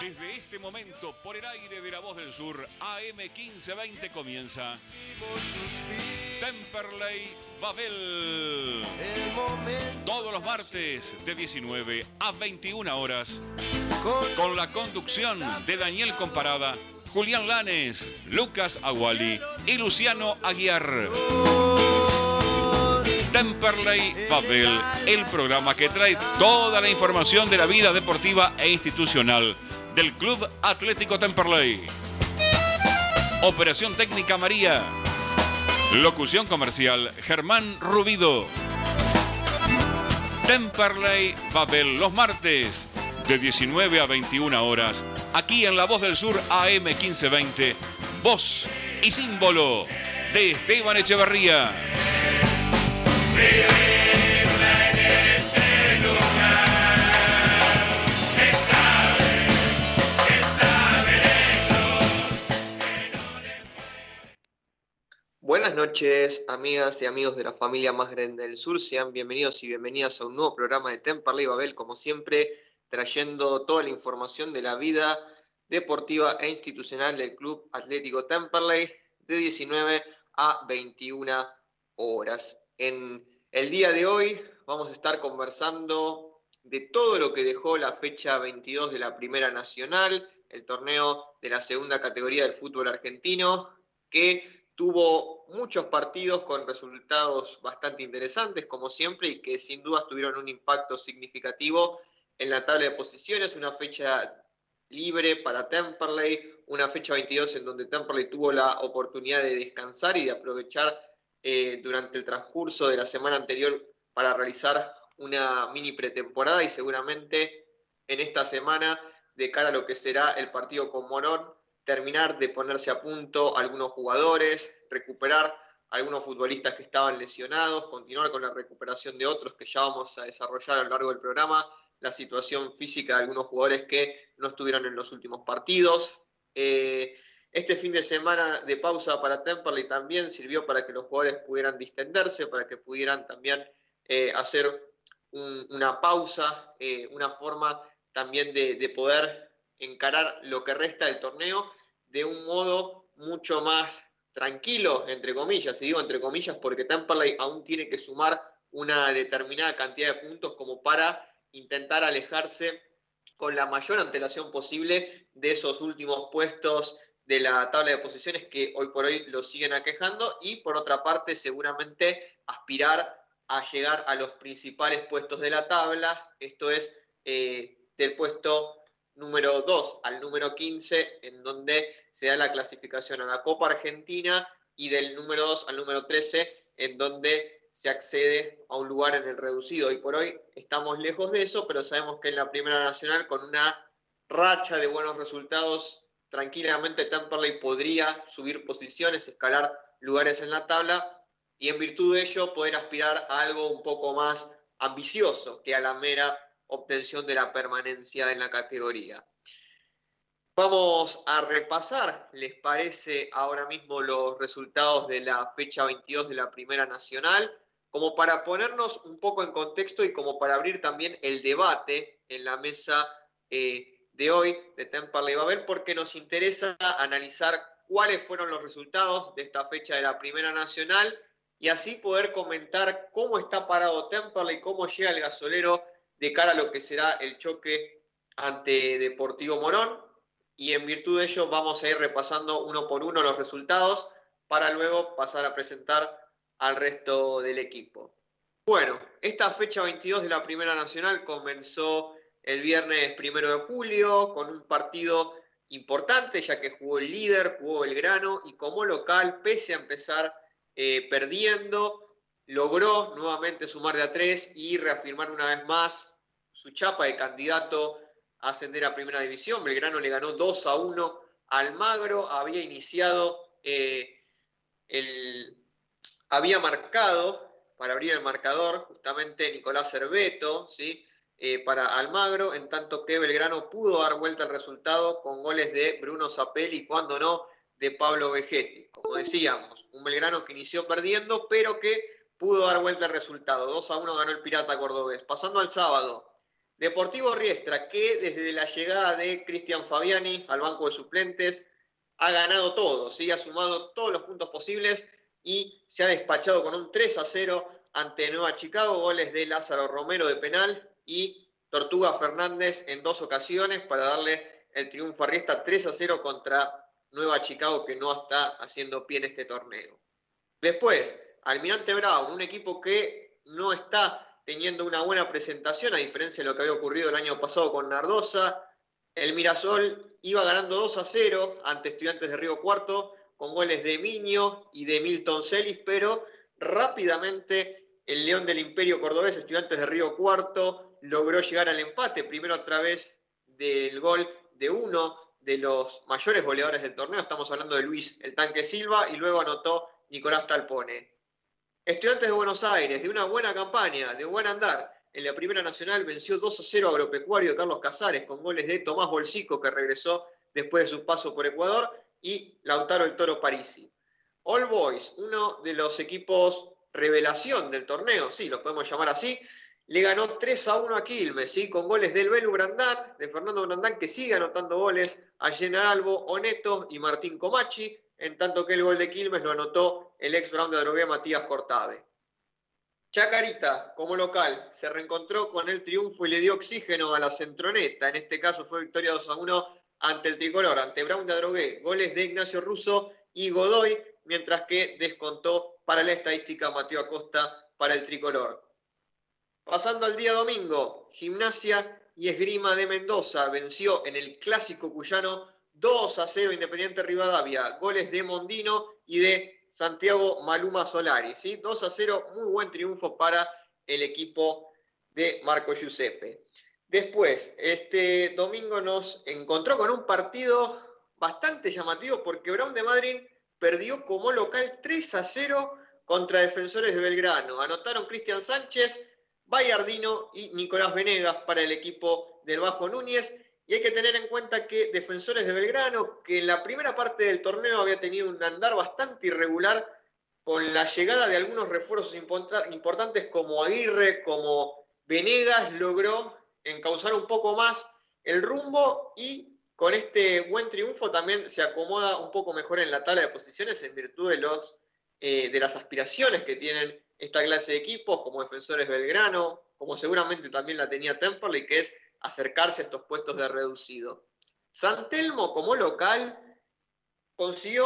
Desde este momento, por el aire de la voz del sur, AM 1520 comienza Temperley Babel. Todos los martes de 19 a 21 horas, con la conducción de Daniel Comparada, Julián Lanes, Lucas Aguali y Luciano Aguiar. Temperley Babel, el programa que trae toda la información de la vida deportiva e institucional del Club Atlético Temperley. Operación técnica María. Locución comercial Germán Rubido. Temperley Babel los martes de 19 a 21 horas. Aquí en La Voz del Sur AM 1520. Voz y símbolo de Esteban Echeverría. Buenas noches, amigas y amigos de la familia más grande del sur. Sean bienvenidos y bienvenidas a un nuevo programa de Temperley Babel, como siempre, trayendo toda la información de la vida deportiva e institucional del Club Atlético Temperley de 19 a 21 horas. En el día de hoy vamos a estar conversando de todo lo que dejó la fecha 22 de la Primera Nacional, el torneo de la segunda categoría del fútbol argentino, que tuvo muchos partidos con resultados bastante interesantes, como siempre, y que sin dudas tuvieron un impacto significativo en la tabla de posiciones. Una fecha libre para Temperley, una fecha 22 en donde Temperley tuvo la oportunidad de descansar y de aprovechar eh, durante el transcurso de la semana anterior para realizar una mini pretemporada y seguramente en esta semana de cara a lo que será el partido con Morón terminar de ponerse a punto algunos jugadores, recuperar algunos futbolistas que estaban lesionados, continuar con la recuperación de otros que ya vamos a desarrollar a lo largo del programa, la situación física de algunos jugadores que no estuvieron en los últimos partidos. Eh, este fin de semana de pausa para Temperley también sirvió para que los jugadores pudieran distenderse, para que pudieran también eh, hacer una pausa, eh, una forma también de, de poder encarar lo que resta del torneo de un modo mucho más tranquilo, entre comillas, y digo entre comillas porque Temperley aún tiene que sumar una determinada cantidad de puntos como para intentar alejarse con la mayor antelación posible de esos últimos puestos de la tabla de posiciones que hoy por hoy lo siguen aquejando y por otra parte seguramente aspirar a llegar a los principales puestos de la tabla, esto es eh, del puesto número 2 al número 15, en donde se da la clasificación a la Copa Argentina, y del número 2 al número 13, en donde se accede a un lugar en el reducido. Y por hoy estamos lejos de eso, pero sabemos que en la Primera Nacional, con una racha de buenos resultados, tranquilamente Temperley podría subir posiciones, escalar lugares en la tabla, y en virtud de ello poder aspirar a algo un poco más ambicioso que a la mera obtención de la permanencia en la categoría. Vamos a repasar, ¿les parece ahora mismo los resultados de la fecha 22 de la Primera Nacional? Como para ponernos un poco en contexto y como para abrir también el debate en la mesa eh, de hoy de Temperley Babel, porque nos interesa analizar cuáles fueron los resultados de esta fecha de la Primera Nacional y así poder comentar cómo está parado Temperley, cómo llega el gasolero de cara a lo que será el choque ante Deportivo Morón. Y en virtud de ello vamos a ir repasando uno por uno los resultados para luego pasar a presentar al resto del equipo. Bueno, esta fecha 22 de la Primera Nacional comenzó el viernes primero de julio con un partido importante ya que jugó el líder, jugó Belgrano y como local, pese a empezar eh, perdiendo, logró nuevamente sumar de a tres y reafirmar una vez más su chapa de candidato a ascender a Primera División. Belgrano le ganó 2 a 1 al Magro, había iniciado, eh, el, había marcado para abrir el marcador justamente Nicolás Cerveto, ¿sí? Eh, para Almagro, en tanto que Belgrano pudo dar vuelta al resultado con goles de Bruno Zapelli y cuando no, de Pablo Vegetti. Como decíamos, un Belgrano que inició perdiendo, pero que pudo dar vuelta al resultado. 2 a 1 ganó el Pirata Cordobés. Pasando al sábado, Deportivo Riestra, que desde la llegada de Cristian Fabiani al banco de suplentes ha ganado todo, ¿sí? ha sumado todos los puntos posibles y se ha despachado con un 3 a 0 ante Nueva Chicago, goles de Lázaro Romero de penal y Tortuga Fernández en dos ocasiones para darle el triunfo a Riestra 3 a 0 contra Nueva Chicago que no está haciendo pie en este torneo. Después, Almirante Brown, un equipo que no está teniendo una buena presentación, a diferencia de lo que había ocurrido el año pasado con Nardosa. El Mirasol iba ganando 2 a 0 ante Estudiantes de Río Cuarto, con goles de Miño y de Milton Celis, pero rápidamente el León del Imperio Cordobés, Estudiantes de Río Cuarto, logró llegar al empate, primero a través del gol de uno de los mayores goleadores del torneo, estamos hablando de Luis el Tanque Silva, y luego anotó Nicolás Talpone. Estudiantes de Buenos Aires, de una buena campaña, de buen andar, en la Primera Nacional venció 2 a 0 a Agropecuario de Carlos Casares con goles de Tomás Bolsico, que regresó después de su paso por Ecuador, y Lautaro el Toro Parisi. All Boys, uno de los equipos revelación del torneo, sí, lo podemos llamar así, le ganó 3 a 1 a Quilmes, con goles del Belu Brandán, de Fernando Brandán, que sigue anotando goles, a Albo, Oneto y Martín Comachi, en tanto que el gol de Quilmes lo anotó el ex Brown de Drogué Matías Cortave. Chacarita, como local, se reencontró con el triunfo y le dio oxígeno a la centroneta. En este caso fue victoria 2 a 1 ante el tricolor, ante Brown de Adrogué. Goles de Ignacio Russo y Godoy, mientras que descontó para la estadística Mateo Acosta para el tricolor. Pasando al día domingo, Gimnasia y Esgrima de Mendoza venció en el clásico cuyano 2 a 0 Independiente Rivadavia, goles de Mondino y de Santiago Maluma Solari. ¿sí? 2 a 0, muy buen triunfo para el equipo de Marco Giuseppe. Después, este domingo nos encontró con un partido bastante llamativo porque Brown de Madrid perdió como local 3 a 0 contra Defensores de Belgrano. Anotaron Cristian Sánchez, Bayardino y Nicolás Venegas para el equipo del Bajo Núñez y hay que tener en cuenta que Defensores de Belgrano, que en la primera parte del torneo había tenido un andar bastante irregular, con la llegada de algunos refuerzos importantes como Aguirre, como Venegas, logró encauzar un poco más el rumbo y con este buen triunfo también se acomoda un poco mejor en la tabla de posiciones en virtud de, los, eh, de las aspiraciones que tienen esta clase de equipos, como Defensores Belgrano, como seguramente también la tenía Temperley, que es acercarse a estos puestos de reducido. San Telmo como local consiguió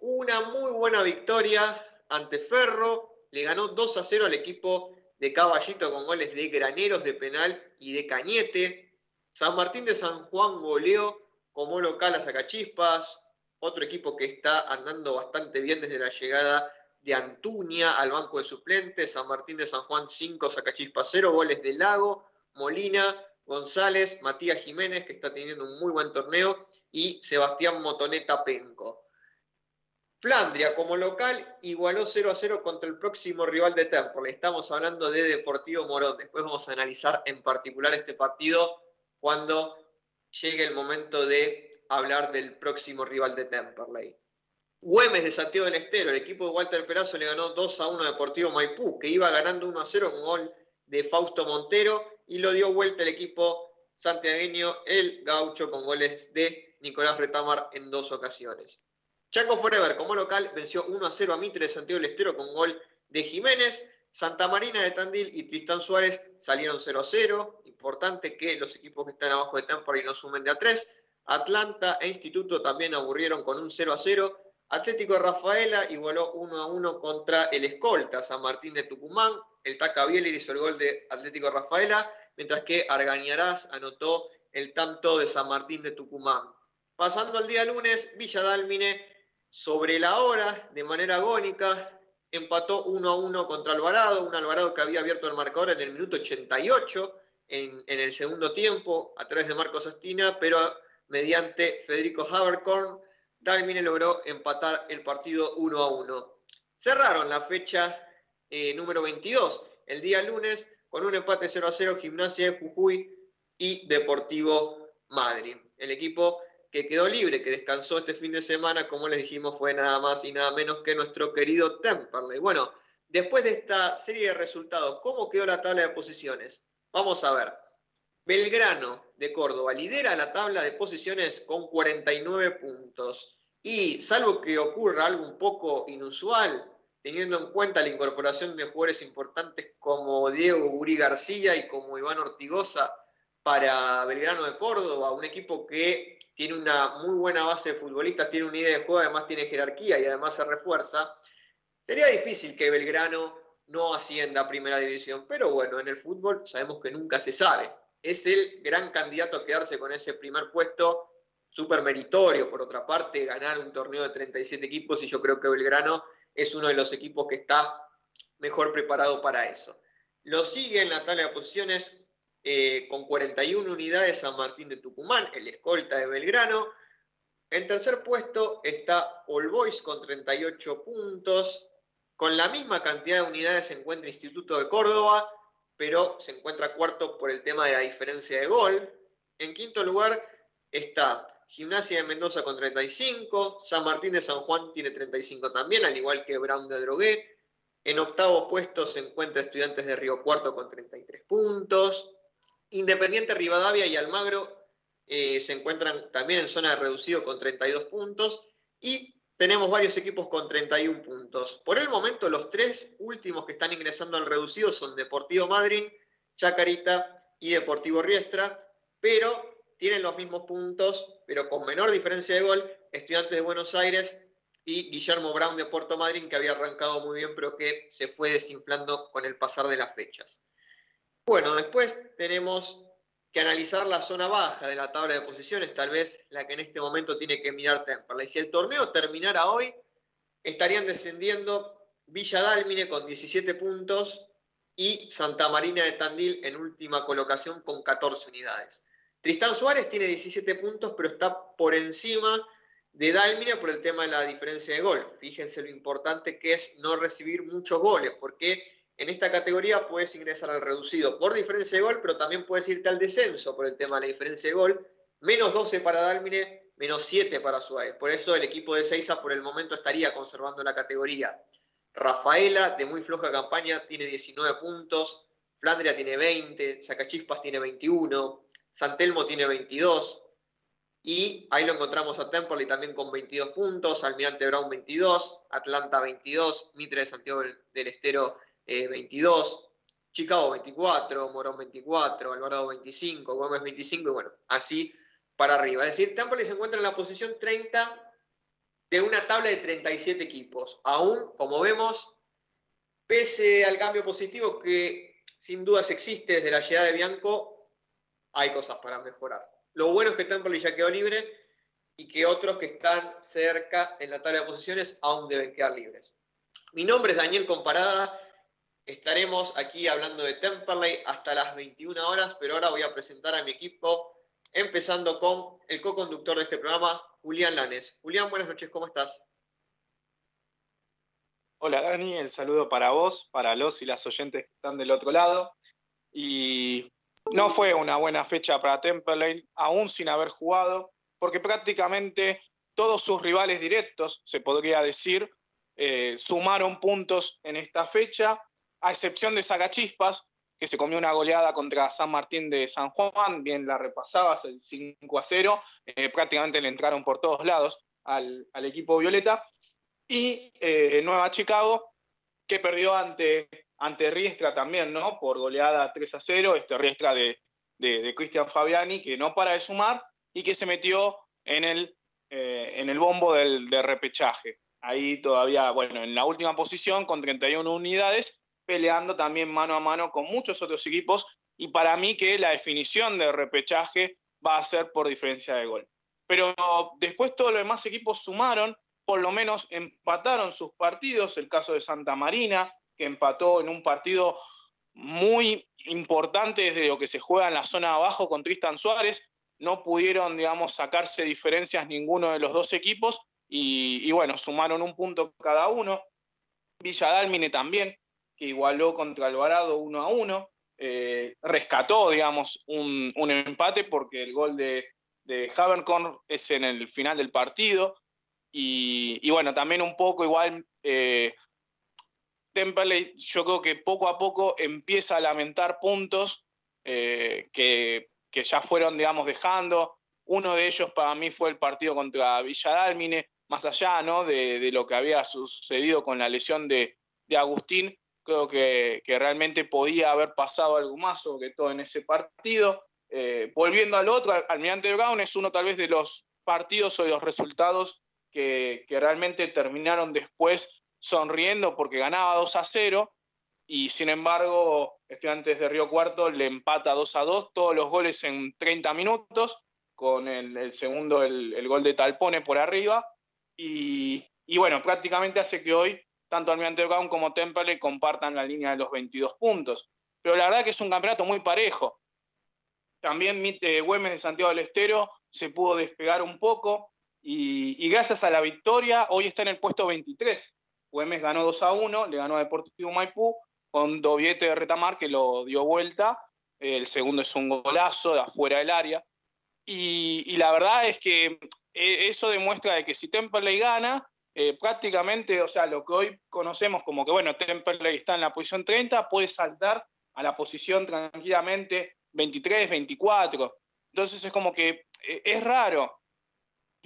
una muy buena victoria ante Ferro, le ganó 2 a 0 al equipo de Caballito con goles de Graneros de penal y de Cañete. San Martín de San Juan goleó como local a Zacachispas, otro equipo que está andando bastante bien desde la llegada de Antuña al banco de suplentes. San Martín de San Juan 5, Zacachispas 0, goles de Lago, Molina González, Matías Jiménez, que está teniendo un muy buen torneo, y Sebastián Motoneta Penco. Flandria como local igualó 0 a 0 contra el próximo rival de Temple. Estamos hablando de Deportivo Morón. Después vamos a analizar en particular este partido cuando llegue el momento de hablar del próximo rival de Temperley. Güemes de Santiago del Estero, el equipo de Walter Perazo le ganó 2 a 1 a Deportivo Maipú, que iba ganando 1 a 0 con gol de Fausto Montero y lo dio vuelta el equipo santiagueño, el gaucho, con goles de Nicolás Retamar en dos ocasiones. Chaco Forever, como local, venció 1 a 0 a Mitre de Santiago del Estero con gol de Jiménez. Santa Marina de Tandil y Tristán Suárez salieron 0 a 0. Importante que los equipos que están abajo de Temporary no sumen de a 3. Atlanta e Instituto también aburrieron con un 0 a 0. Atlético Rafaela igualó 1 a 1 contra el Escolta, San Martín de Tucumán. El Taca Bieler hizo el gol de Atlético Rafaela, mientras que Argañarás anotó el tanto de San Martín de Tucumán. Pasando al día lunes, Villa Dálmine, sobre la hora, de manera agónica, empató 1 a 1 contra Alvarado, un Alvarado que había abierto el marcador en el minuto 88 en, en el segundo tiempo a través de Marcos Astina, pero mediante Federico Haberkorn, Dálmine logró empatar el partido 1 a 1. Cerraron la fecha eh, número 22, el día lunes, con un empate 0 a 0, Gimnasia de Jujuy y Deportivo Madrid. El equipo que quedó libre, que descansó este fin de semana, como les dijimos, fue nada más y nada menos que nuestro querido Temperley. Bueno, después de esta serie de resultados, ¿cómo quedó la tabla de posiciones? Vamos a ver. Belgrano de Córdoba lidera la tabla de posiciones con 49 puntos. Y salvo que ocurra algo un poco inusual, teniendo en cuenta la incorporación de jugadores importantes como Diego Guri García y como Iván Ortigosa para Belgrano de Córdoba, un equipo que tiene una muy buena base de futbolistas, tiene una idea de juego, además tiene jerarquía y además se refuerza, sería difícil que Belgrano no ascienda a primera división. Pero bueno, en el fútbol sabemos que nunca se sabe. Es el gran candidato a quedarse con ese primer puesto, súper meritorio, por otra parte, ganar un torneo de 37 equipos y yo creo que Belgrano es uno de los equipos que está mejor preparado para eso. Lo sigue en la tabla de posiciones eh, con 41 unidades San Martín de Tucumán, el escolta de Belgrano. En tercer puesto está All Boys con 38 puntos. Con la misma cantidad de unidades se encuentra Instituto de Córdoba, pero se encuentra cuarto por el tema de la diferencia de gol. En quinto lugar está Gimnasia de Mendoza con 35, San Martín de San Juan tiene 35 también, al igual que Brown de Drogué. En octavo puesto se encuentra Estudiantes de Río Cuarto con 33 puntos. Independiente Rivadavia y Almagro eh, se encuentran también en zona de reducido con 32 puntos. Y tenemos varios equipos con 31 puntos. Por el momento, los tres últimos que están ingresando al reducido son Deportivo Madrid, Chacarita y Deportivo Riestra, pero tienen los mismos puntos, pero con menor diferencia de gol, Estudiantes de Buenos Aires y Guillermo Brown de Puerto Madryn, que había arrancado muy bien, pero que se fue desinflando con el pasar de las fechas. Bueno, después tenemos que analizar la zona baja de la tabla de posiciones, tal vez la que en este momento tiene que mirar Temperley. Si el torneo terminara hoy, estarían descendiendo Villa Dálmine con 17 puntos y Santa Marina de Tandil en última colocación con 14 unidades. Tristán Suárez tiene 17 puntos, pero está por encima de Dálmine por el tema de la diferencia de gol. Fíjense lo importante que es no recibir muchos goles, porque en esta categoría puedes ingresar al reducido por diferencia de gol, pero también puedes irte al descenso por el tema de la diferencia de gol. Menos 12 para Dálmine, menos 7 para Suárez. Por eso el equipo de Seiza por el momento estaría conservando la categoría. Rafaela, de muy floja campaña, tiene 19 puntos. Flandria tiene 20. Sacachispas tiene 21. Santelmo tiene 22. Y ahí lo encontramos a Temple también con 22 puntos. Almirante Brown 22. Atlanta 22. Mitre de Santiago del Estero 22, eh, Chicago 24, Morón 24, Alvarado 25, Gómez 25 y bueno, así para arriba. Es decir, Tampa se encuentra en la posición 30 de una tabla de 37 equipos. Aún, como vemos, pese al cambio positivo que sin dudas existe desde la llegada de Bianco, hay cosas para mejorar. Lo bueno es que Temple ya quedó libre y que otros que están cerca en la tabla de posiciones aún deben quedar libres. Mi nombre es Daniel Comparada Estaremos aquí hablando de Temperley hasta las 21 horas, pero ahora voy a presentar a mi equipo, empezando con el co-conductor de este programa, Julián Lanes. Julián, buenas noches, ¿cómo estás? Hola Dani, el saludo para vos, para los y las oyentes que están del otro lado. Y no fue una buena fecha para Temperley, aún sin haber jugado, porque prácticamente todos sus rivales directos, se podría decir, eh, sumaron puntos en esta fecha a excepción de Sagachispas, que se comió una goleada contra San Martín de San Juan, bien la repasabas, el 5 a 0, eh, prácticamente le entraron por todos lados al, equipo Violeta, y eh, Nueva Chicago, que perdió ante, ante Riestra también, ¿no? Por goleada 3 a 0, este Riestra de, de, Cristian Fabiani, que no para de sumar y que se metió en el, eh, en el bombo del, del repechaje. Ahí todavía, bueno, en la última posición con 31 unidades, peleando también mano a mano con muchos otros equipos y para mí que la definición de repechaje va a ser por diferencia de gol. Pero después todos los demás equipos sumaron, por lo menos empataron sus partidos, el caso de Santa Marina, que empató en un partido muy importante desde lo que se juega en la zona abajo con Tristan Suárez, no pudieron, digamos, sacarse diferencias ninguno de los dos equipos y, bueno, sumaron un punto cada uno. Villa Dálmine también, que igualó contra Alvarado 1 a 1. Eh, rescató, digamos, un, empate porque el gol de, de es en el final del partido. Y, bueno, también un poco igual, eh, yo creo que poco a poco empieza a lamentar puntos eh, que que ya fueron, digamos, dejando. Uno de ellos para mí fue el partido contra Villadalmine, más allá ¿no? de, lo que había sucedido con la lesión de, Agustín, creo que, realmente podía haber pasado algo más sobre todo en ese partido. Eh, volviendo al otro, Almirante Brown es uno tal vez de los partidos o de los resultados que, realmente terminaron después sonriendo porque ganaba 2 a 0 y sin embargo Estudiantes de Río Cuarto le empata 2 a 2, todos los goles en 30 minutos, con el, segundo el, gol de Talpone por arriba y, bueno, prácticamente hace que hoy tanto Almirante Brown como Temple compartan la línea de los 22 puntos. Pero la verdad que es un campeonato muy parejo. También eh, Güemes de Santiago del Estero se pudo despegar un poco y, gracias a la victoria hoy está en el puesto 23 Güemes ganó 2 a 1, le ganó a Deportivo Maipú con doblete de Retamar que lo dio vuelta. El segundo es un golazo de afuera del área. Y, la verdad es que eh, eso demuestra de que si Temperley gana, eh, prácticamente, o sea, lo que hoy conocemos como que, bueno, Temperley está en la posición 30, puede saltar a la posición tranquilamente 23, 24. Entonces es como que eh, es raro,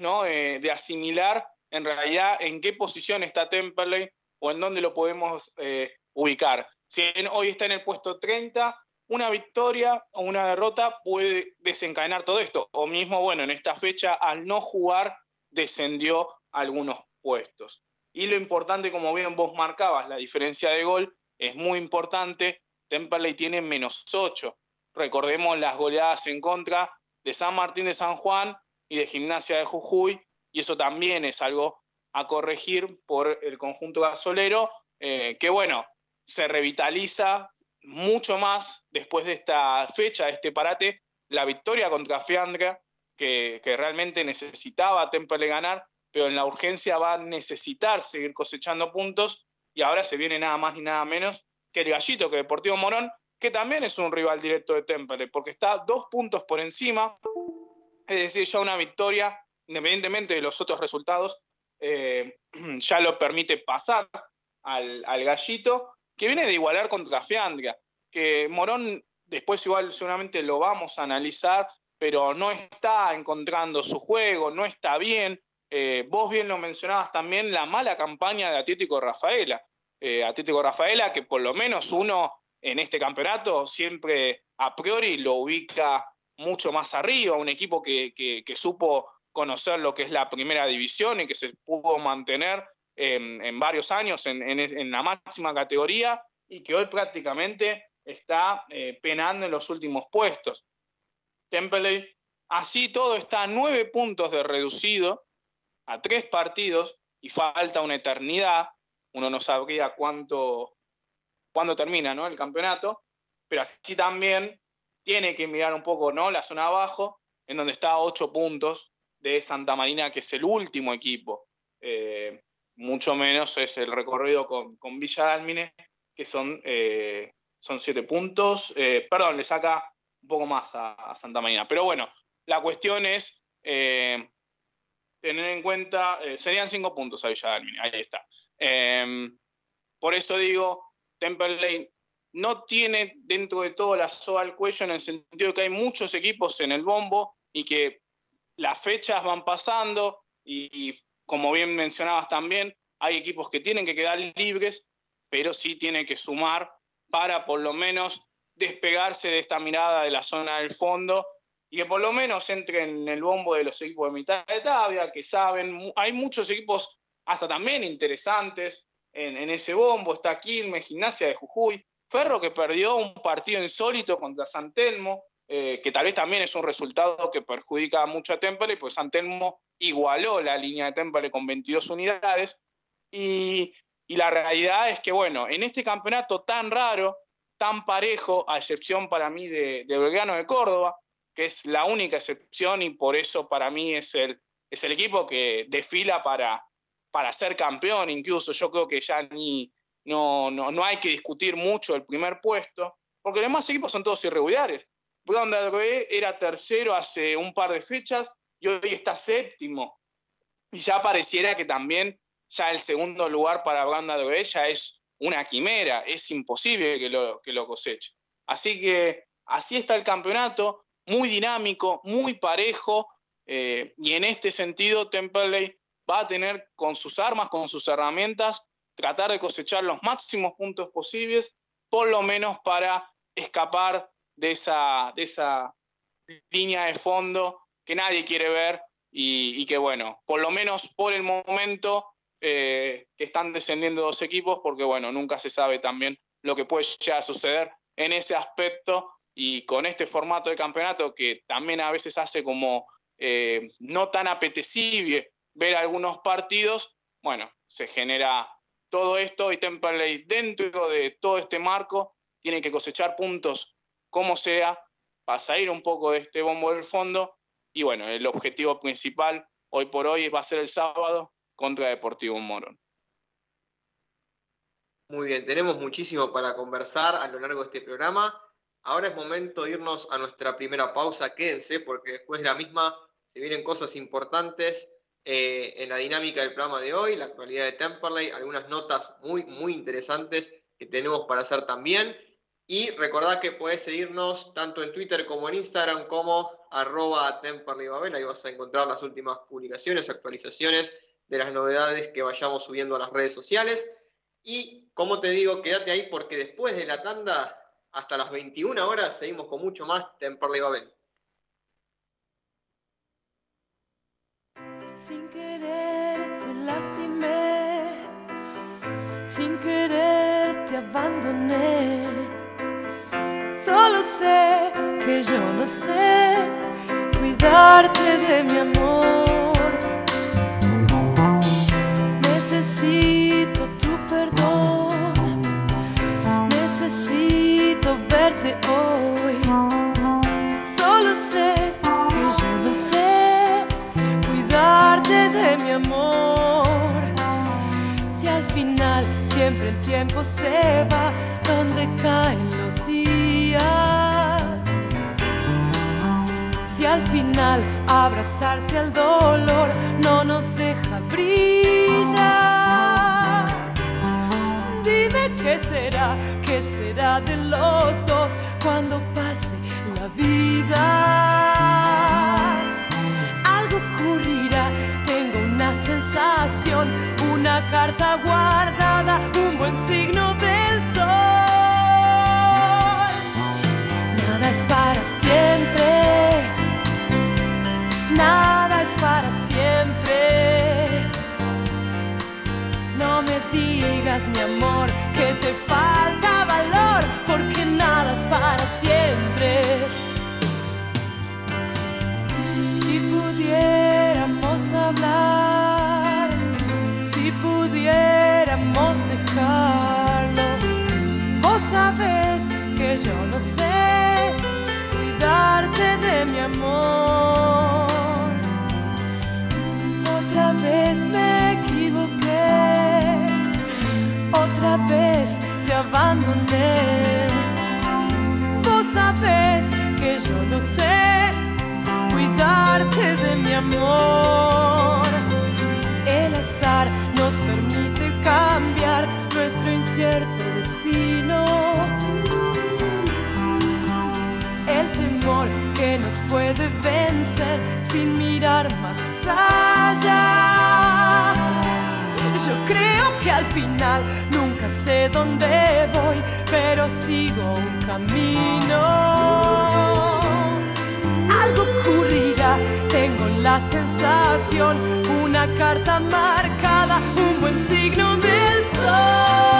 ¿no? de asimilar en realidad en qué posición está Temperley o en dónde lo podemos eh, ubicar. Si hoy está en el puesto 30, una victoria o una derrota puede desencadenar todo esto. O mismo, bueno, en esta fecha, al no jugar, descendió algunos puestos. Y lo importante, como bien vos marcabas, la diferencia de gol es muy importante. Temperley tiene menos 8. Recordemos las goleadas en contra de San Martín de San Juan y de Gimnasia de Jujuy, y eso también es algo a corregir por el conjunto gasolero, eh, que bueno, se revitaliza mucho más después de esta fecha, de este parate, la victoria contra Fiandra, que, realmente necesitaba Temple ganar, pero en la urgencia va a necesitar seguir cosechando puntos, y ahora se viene nada más ni nada menos que el gallito, que Deportivo Morón, que también es un rival directo de Temple, porque está dos puntos por encima, es decir, ya una victoria independientemente de los otros resultados, eh, ya lo permite pasar al, gallito, que viene de igualar contra Fiandria, que Morón después igual seguramente lo vamos a analizar, pero no está encontrando su juego, no está bien. Eh, vos bien lo mencionabas también, la mala campaña de Atlético Rafaela. Eh, Atlético Rafaela, que por lo menos uno en este campeonato siempre a priori lo ubica mucho más arriba, un equipo que, que supo conocer lo que es la primera división y que se pudo mantener en, varios años en, la máxima categoría y que hoy prácticamente está eh, penando en los últimos puestos. Temple, así todo está a nueve puntos de reducido, a tres partidos y falta una eternidad. Uno no sabría cuánto, cuándo termina ¿no? el campeonato, pero así también tiene que mirar un poco ¿no? la zona abajo, en donde está a ocho puntos de Santa Marina, que es el último equipo. Eh, mucho menos es el recorrido con, con Villa Dálmine, que son, eh, son siete puntos. Eh, perdón, le saca un poco más a, Santa Marina. Pero bueno, la cuestión es tener en cuenta, serían cinco puntos a Villa Dálmine, ahí está. por eso digo, Temperley no tiene dentro de todo la soga al cuello en el sentido de que hay muchos equipos en el bombo y que las fechas van pasando y, como bien mencionabas también, hay equipos que tienen que quedar libres, pero sí tienen que sumar para por lo menos despegarse de esta mirada de la zona del fondo y que por lo menos entre en el bombo de los equipos de mitad de tabla, que saben, hay muchos equipos hasta también interesantes en, en ese bombo, está Quilmes, Gimnasia de Jujuy, Ferro que perdió un partido insólito contra San Telmo, eh, que tal vez también es un resultado que perjudica mucho a Temple, pues Santelmo igualó la línea de Temple con 22 unidades. Y, la realidad es que, bueno, en este campeonato tan raro, tan parejo, a excepción para mí de, Belgrano de Córdoba, que es la única excepción y por eso para mí es el, es el equipo que desfila para, para ser campeón, incluso yo creo que ya ni, no, no, no hay que discutir mucho el primer puesto, porque los demás equipos son todos irregulares. Brown era tercero hace un par de fechas y hoy está séptimo. Y ya pareciera que también ya el segundo lugar para Branda de ya es una quimera, es imposible que lo, que lo coseche. Así que así está el campeonato, muy dinámico, muy parejo, eh, y en este sentido Temperley va a tener con sus armas, con sus herramientas, tratar de cosechar los máximos puntos posibles, por lo menos para escapar de esa, de esa línea de fondo que nadie quiere ver y, que bueno, por lo menos por el momento eh, están descendiendo dos equipos porque bueno, nunca se sabe también lo que puede llegar suceder en ese aspecto y con este formato de campeonato que también a veces hace como eh, no tan apetecible ver algunos partidos, bueno, se genera todo esto y Temperley dentro de todo este marco tiene que cosechar puntos como sea para salir un poco de este bombo del fondo y bueno, el objetivo principal hoy por hoy va a ser el sábado contra Deportivo Morón. Muy bien, tenemos muchísimo para conversar a lo largo de este programa. Ahora es momento de irnos a nuestra primera pausa. Quédense porque después de la misma se vienen cosas importantes eh, en la dinámica del programa de hoy, la actualidad de Temperley, algunas notas muy, muy interesantes que tenemos para hacer también. Y recordad que puedes seguirnos tanto en Twitter como en Instagram como arroba Temperleybabel. Ahí vas a encontrar las últimas publicaciones, actualizaciones de las novedades que vayamos subiendo a las redes sociales. Y como te digo, quédate ahí porque después de la tanda, hasta las 21 horas, seguimos con mucho más Temperley Babel. Sin querer te lastimé, sin querer te abandoné. Solo sé que yo no sé cuidarte de mi amor. Necesito tu perdón, necesito verte hoy. El tiempo se va donde caen los días. Si al final abrazarse al dolor no nos deja brillar. Dime qué será, qué será de los dos cuando pase la vida. Una carta guardada, un buen signo del sol. Nada es para siempre, nada es para siempre. No me digas, mi amor, de mi amor. El azar nos permite cambiar nuestro incierto destino. El temor que nos puede vencer sin mirar más allá. Yo creo que al final nunca sé dónde voy, pero sigo un camino. Algo ocurrirá, tengo la sensación, una carta marcada, un buen signo del sol.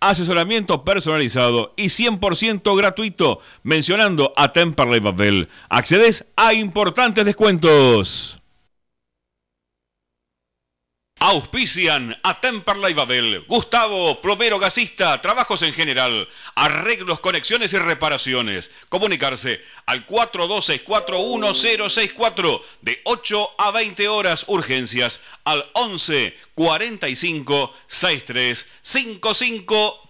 asesoramiento personalizado y 100% gratuito, mencionando a Temperley Babel. Accedes a importantes descuentos. Auspician a Temperley Babel, Gustavo, plomero gasista, trabajos en general, arreglos, conexiones y reparaciones. Comunicarse al 42641064 de 8 a 20 horas urgencias al 11 45 63 55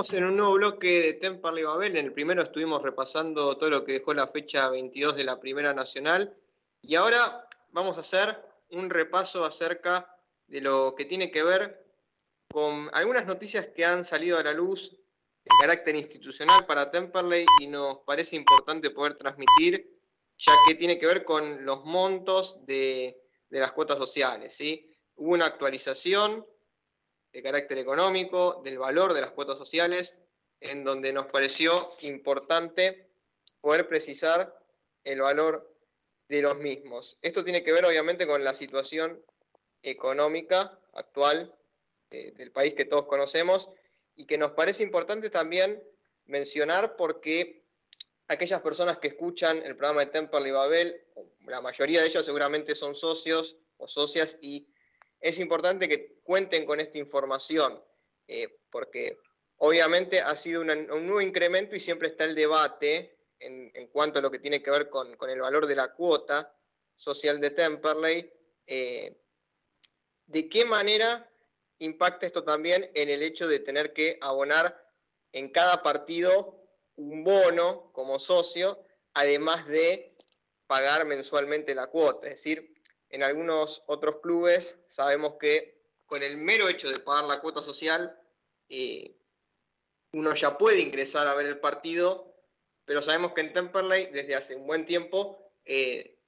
Estamos en un nuevo bloque de Temperley Babel. En el primero estuvimos repasando todo lo que dejó la fecha 22 de la Primera Nacional. Y ahora vamos a hacer un repaso acerca de lo que tiene que ver con algunas noticias que han salido a la luz de carácter institucional para Temperley y nos parece importante poder transmitir, ya que tiene que ver con los montos de, de las cuotas sociales. ¿sí? Hubo una actualización de carácter económico, del valor de las cuotas sociales, en donde nos pareció importante poder precisar el valor de los mismos. Esto tiene que ver obviamente con la situación económica actual eh, del país que todos conocemos y que nos parece importante también mencionar porque aquellas personas que escuchan el programa de Temperley Babel, la mayoría de ellos seguramente son socios o socias y es importante que cuenten con esta información, eh, porque obviamente ha sido un nuevo incremento y siempre está el debate en, cuanto a lo que tiene que ver con, el valor de la cuota social de Temperley, eh, de qué manera impacta esto también en el hecho de tener que abonar en cada partido un bono como socio, además de pagar mensualmente la cuota. Es decir, en algunos otros clubes sabemos que con el mero hecho de pagar la cuota social, eh, uno ya puede ingresar a ver el partido, pero sabemos que en Temperley desde hace un buen tiempo, eh,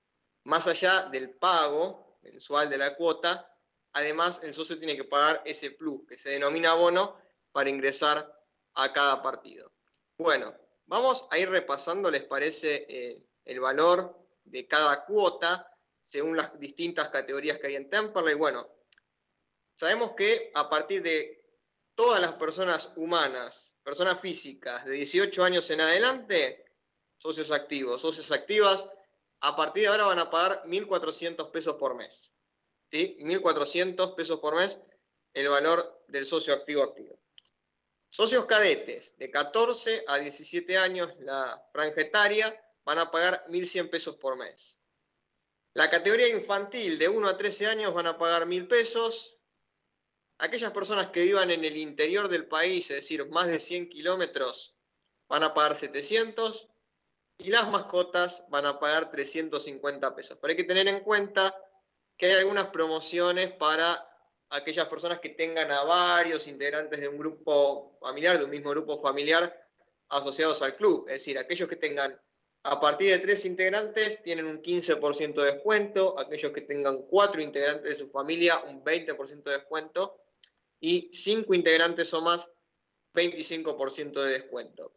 más allá del pago mensual de la cuota, además el socio tiene que pagar ese plus que se denomina bono para ingresar a cada partido. Bueno, vamos a ir repasando, ¿les parece eh, el valor de cada cuota según las distintas categorías que hay en Temperley? Bueno, sabemos que a partir de todas las personas humanas, personas físicas de 18 años en adelante, socios activos, socios activas, a partir de ahora van a pagar 1.400 pesos por mes. ¿Sí? 1.400 pesos por mes el valor del socio activo activo. Socios cadetes de 14 a 17 años, la franja etaria, van a pagar 1.100 pesos por mes. La categoría infantil de 1 a 13 años van a pagar 1.000 pesos. Aquellas personas que vivan en el interior del país, es decir, más de 100 kilómetros, van a pagar 700. Y las mascotas van a pagar 350 pesos. Pero hay que tener en cuenta que hay algunas promociones para aquellas personas que tengan a varios integrantes de un grupo familiar, de un mismo grupo familiar, asociados al club. Es decir, aquellos que tengan a partir de tres integrantes tienen un 15% de descuento, aquellos que tengan cuatro integrantes de su familia un 20% de descuento y cinco integrantes o más 25% de descuento.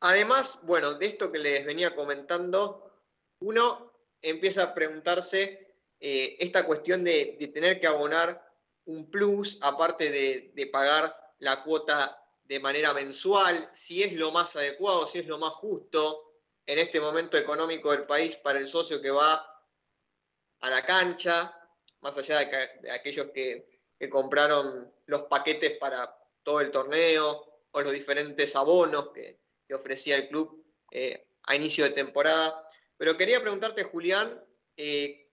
Además, bueno, de esto que les venía comentando, uno empieza a preguntarse eh, esta cuestión de, tener que abonar un plus, aparte de, pagar la cuota de manera mensual, si es lo más adecuado, si es lo más justo en este momento económico del país para el socio que va a la cancha, más allá de, aquellos que, compraron los paquetes para todo el torneo o los diferentes abonos que, ofrecía el club eh, a inicio de temporada. Pero quería preguntarte, Julián, eh,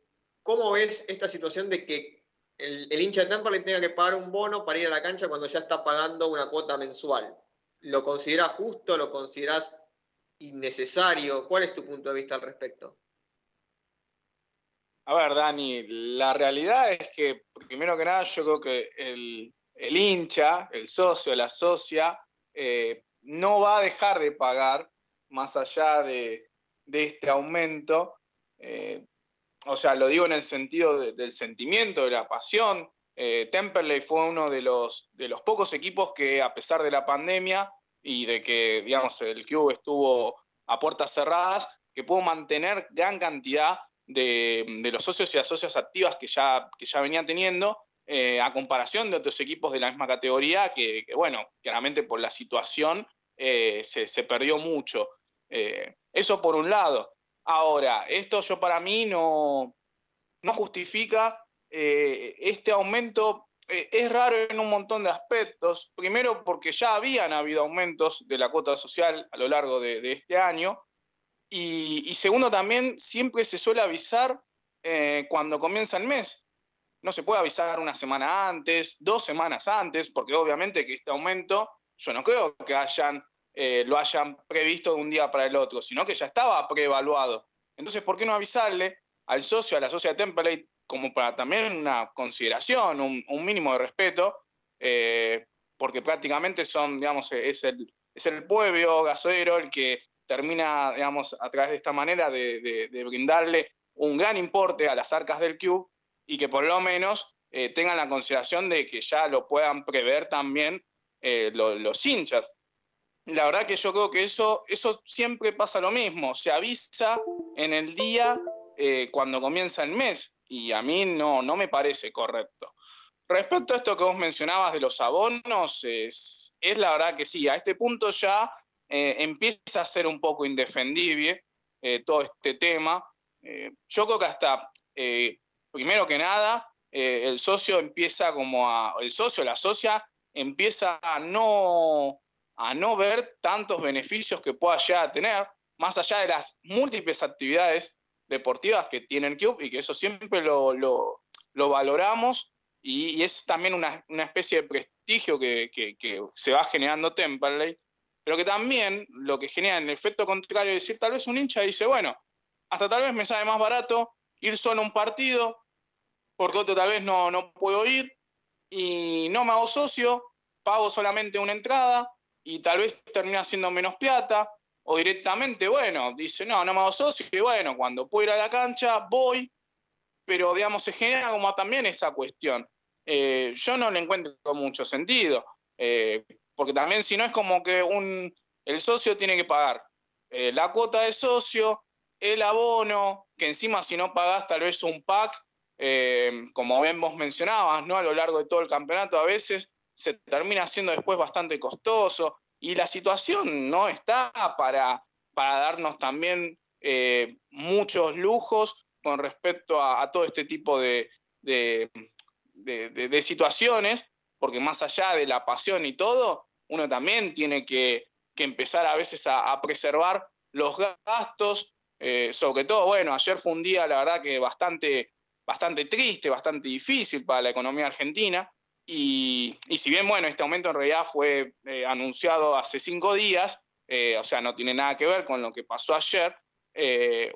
¿Cómo ves esta situación de que el, hincha de Tampa le tenga que pagar un bono para ir a la cancha cuando ya está pagando una cuota mensual? ¿Lo consideras justo? ¿Lo consideras innecesario? ¿Cuál es tu punto de vista al respecto? A ver, Dani, la realidad es que, primero que nada, yo creo que el, hincha, el socio, la socia, eh, no va a dejar de pagar más allá de, este aumento. Eh, o sea, lo digo en el sentido del sentimiento, de la pasión. Eh, Temperley fue uno de los, de los pocos equipos que, a pesar de la pandemia y de que, digamos, el club estuvo a puertas cerradas, que pudo mantener gran cantidad de, los socios y las socias activas que ya, que ya venían teniendo, eh, a comparación de otros equipos de la misma categoría, que, bueno, claramente por la situación eh, se, se, perdió mucho. eso por un lado. Ahora, esto yo para mí no, no justifica eh, este aumento. Eh, es raro en un montón de aspectos. Primero porque ya habían habido aumentos de la cuota social a lo largo de, este año. Y, segundo también, siempre se suele avisar eh, cuando comienza el mes. No se puede avisar una semana antes, dos semanas antes, porque obviamente que este aumento, yo no creo que hayan eh, lo hayan previsto de un día para el otro, sino que ya estaba preevaluado. Entonces, ¿por qué no avisarle al socio, a la socia de Template, como para también una consideración, un, mínimo de respeto, eh, porque prácticamente son, digamos, es el, es el pueblo gasodero el que termina, digamos, a través de esta manera de, brindarle un gran importe a las arcas del club y que por lo menos eh, tengan la consideración de que ya lo puedan prever también los hinchas la verdad que yo creo que eso, eso siempre pasa lo mismo, se avisa en el día eh, cuando comienza el mes y a mí no, no me parece correcto. Respecto a esto que vos mencionabas de los abonos, es, la verdad que sí, a este punto ya eh, empieza a ser un poco indefendible eh, todo este tema. yo creo que hasta, primero que nada, el socio empieza como a, el socio, la socia, empieza a no a no ver tantos beneficios que pueda ya tener, más allá de las múltiples actividades deportivas que tiene el club y que eso siempre lo, valoramos y, es también una, especie de prestigio que, se va generando Temperley, pero que también lo que genera en el efecto contrario es decir, tal vez un hincha dice, bueno, hasta tal vez me sale más barato ir solo a un partido, porque otro tal vez no, no puedo ir y no me hago socio, pago solamente una entrada, y tal vez termina siendo menos plata, o directamente, bueno, dice, no, no me hago socio, y bueno, cuando puedo ir a la cancha, voy, pero digamos, se genera como también esa cuestión. Eh, yo no le encuentro mucho sentido. Eh, porque también si no es como que un, el socio tiene que pagar eh, la cuota de socio, el abono, que encima si no pagás tal vez un pack, como bien vos mencionabas, ¿no? a lo largo de todo el campeonato a veces se termina siendo después bastante costoso y la situación no está para, para darnos también muchos lujos con respecto a, todo este tipo de, de, situaciones, porque más allá de la pasión y todo, uno también tiene que, empezar a veces a, preservar los gastos, eh, sobre todo, bueno, ayer fue un día, la verdad que bastante, bastante triste, bastante difícil para la economía argentina, y, si bien, bueno, este aumento en realidad fue eh, anunciado hace cinco días, eh, o sea, no tiene nada que ver con lo que pasó ayer,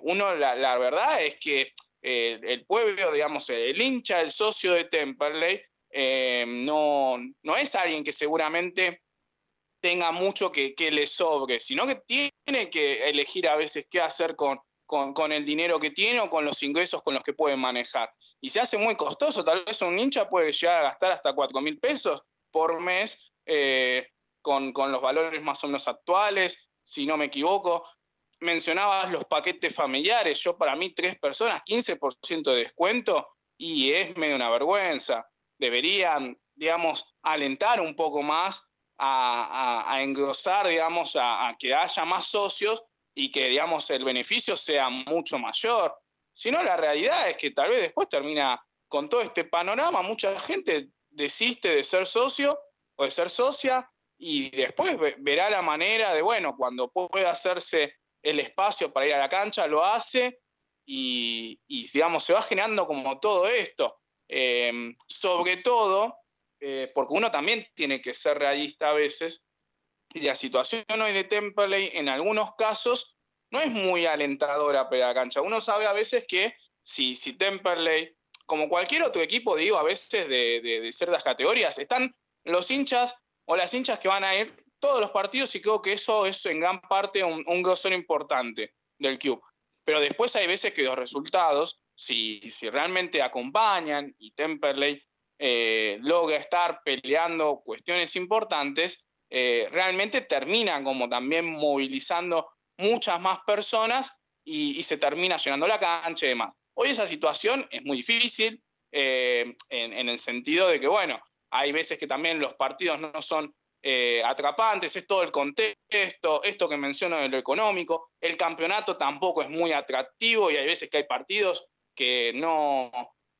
uno, la, verdad es que el pueblo, digamos, el hincha, el socio de Temperley, eh, no, no es alguien que seguramente tenga mucho que, le sobre, sino que tiene que elegir a veces qué hacer con, con, el dinero que tiene o con los ingresos con los que puede manejar. Y se hace muy costoso, tal vez un hincha puede llegar a gastar hasta 4 mil pesos por mes eh, con, con, los valores más o menos actuales, si no me equivoco mencionabas los paquetes familiares. Yo, para mí, tres personas, 15% de descuento, y es medio una vergüenza. Deberían, digamos, alentar un poco más a, engrosar, digamos, a, que haya más socios y que, digamos, el beneficio sea mucho mayor. Si no, la realidad es que tal vez después termina con todo este panorama, mucha gente desiste de ser socio o de ser socia y después verá la manera de, bueno, cuando pueda hacerse el espacio para ir a la cancha, lo hace y, digamos, se va generando como todo esto. Em, sobre todo, eh, porque uno también tiene que ser realista a veces, la situación hoy de Temperley en algunos casos no es muy alentadora para la cancha. Uno sabe a veces que si, si Temperley, como cualquier otro equipo, digo, a veces de, de ciertas categorías, están los hinchas o las hinchas que van a ir todos los partidos y creo que eso es en gran parte un, un grosor importante del club. Pero después hay veces que los resultados, si, si realmente acompañan y Temperley eh, logra estar peleando cuestiones importantes, eh, realmente terminan como también movilizando muchas más personas y, se termina llenando la cancha y demás. Hoy esa situación es muy difícil eh, en, en, el sentido de que, bueno, hay veces que también los partidos no son eh, atrapantes, es todo el contexto, esto que menciono de lo económico. El campeonato tampoco es muy atractivo y hay veces que hay partidos que no,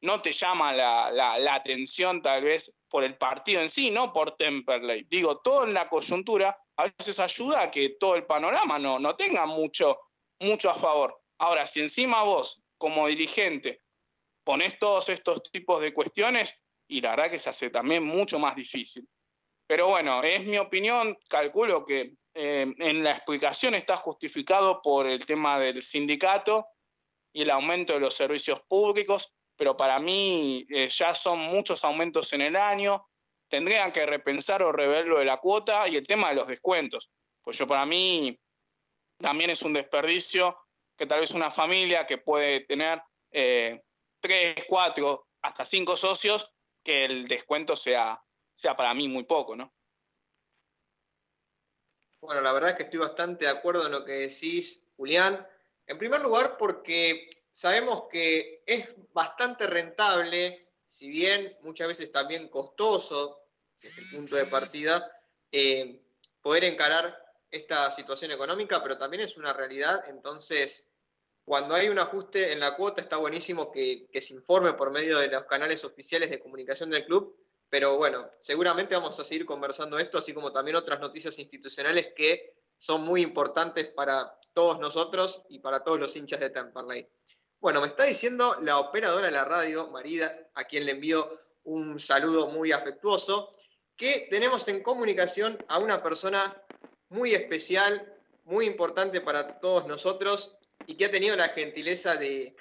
no te llama la, atención tal vez por el partido en sí, no por Temperley. Digo, todo en la coyuntura a veces ayuda a que todo el panorama no, no tenga mucho, mucho a favor. Ahora, si encima vos, como dirigente, pones todos estos tipos de cuestiones, y la verdad que se hace también mucho más difícil. Pero bueno, es mi opinión, calculo que eh, en la explicación está justificado por el tema del sindicato y el aumento de los servicios públicos, pero para mí eh, ya son muchos aumentos en el año, tendrían que repensar o rever lo de la cuota y el tema de los descuentos. Pues yo para mí también es un desperdicio que tal vez una familia que puede tener eh, tres, cuatro, hasta cinco socios, que el descuento sea sea para mí muy poco, ¿no? Bueno, la verdad es que estoy bastante de acuerdo en lo que decís, Julián. En primer lugar, porque sabemos que es bastante rentable, si bien muchas veces también costoso, que es el punto de partida, eh, poder encarar esta situación económica, pero también es una realidad. Entonces, cuando hay un ajuste en la cuota, está buenísimo que, que se informe por medio de los canales oficiales de comunicación del club pero bueno, seguramente vamos a seguir conversando esto, así como también otras noticias institucionales que son muy importantes para todos nosotros y para todos los hinchas de Temperley. Bueno, me está diciendo la operadora de la radio, Marida, a quien le envío un saludo muy afectuoso, que tenemos en comunicación a una persona muy especial, muy importante para todos nosotros y que ha tenido la gentileza de,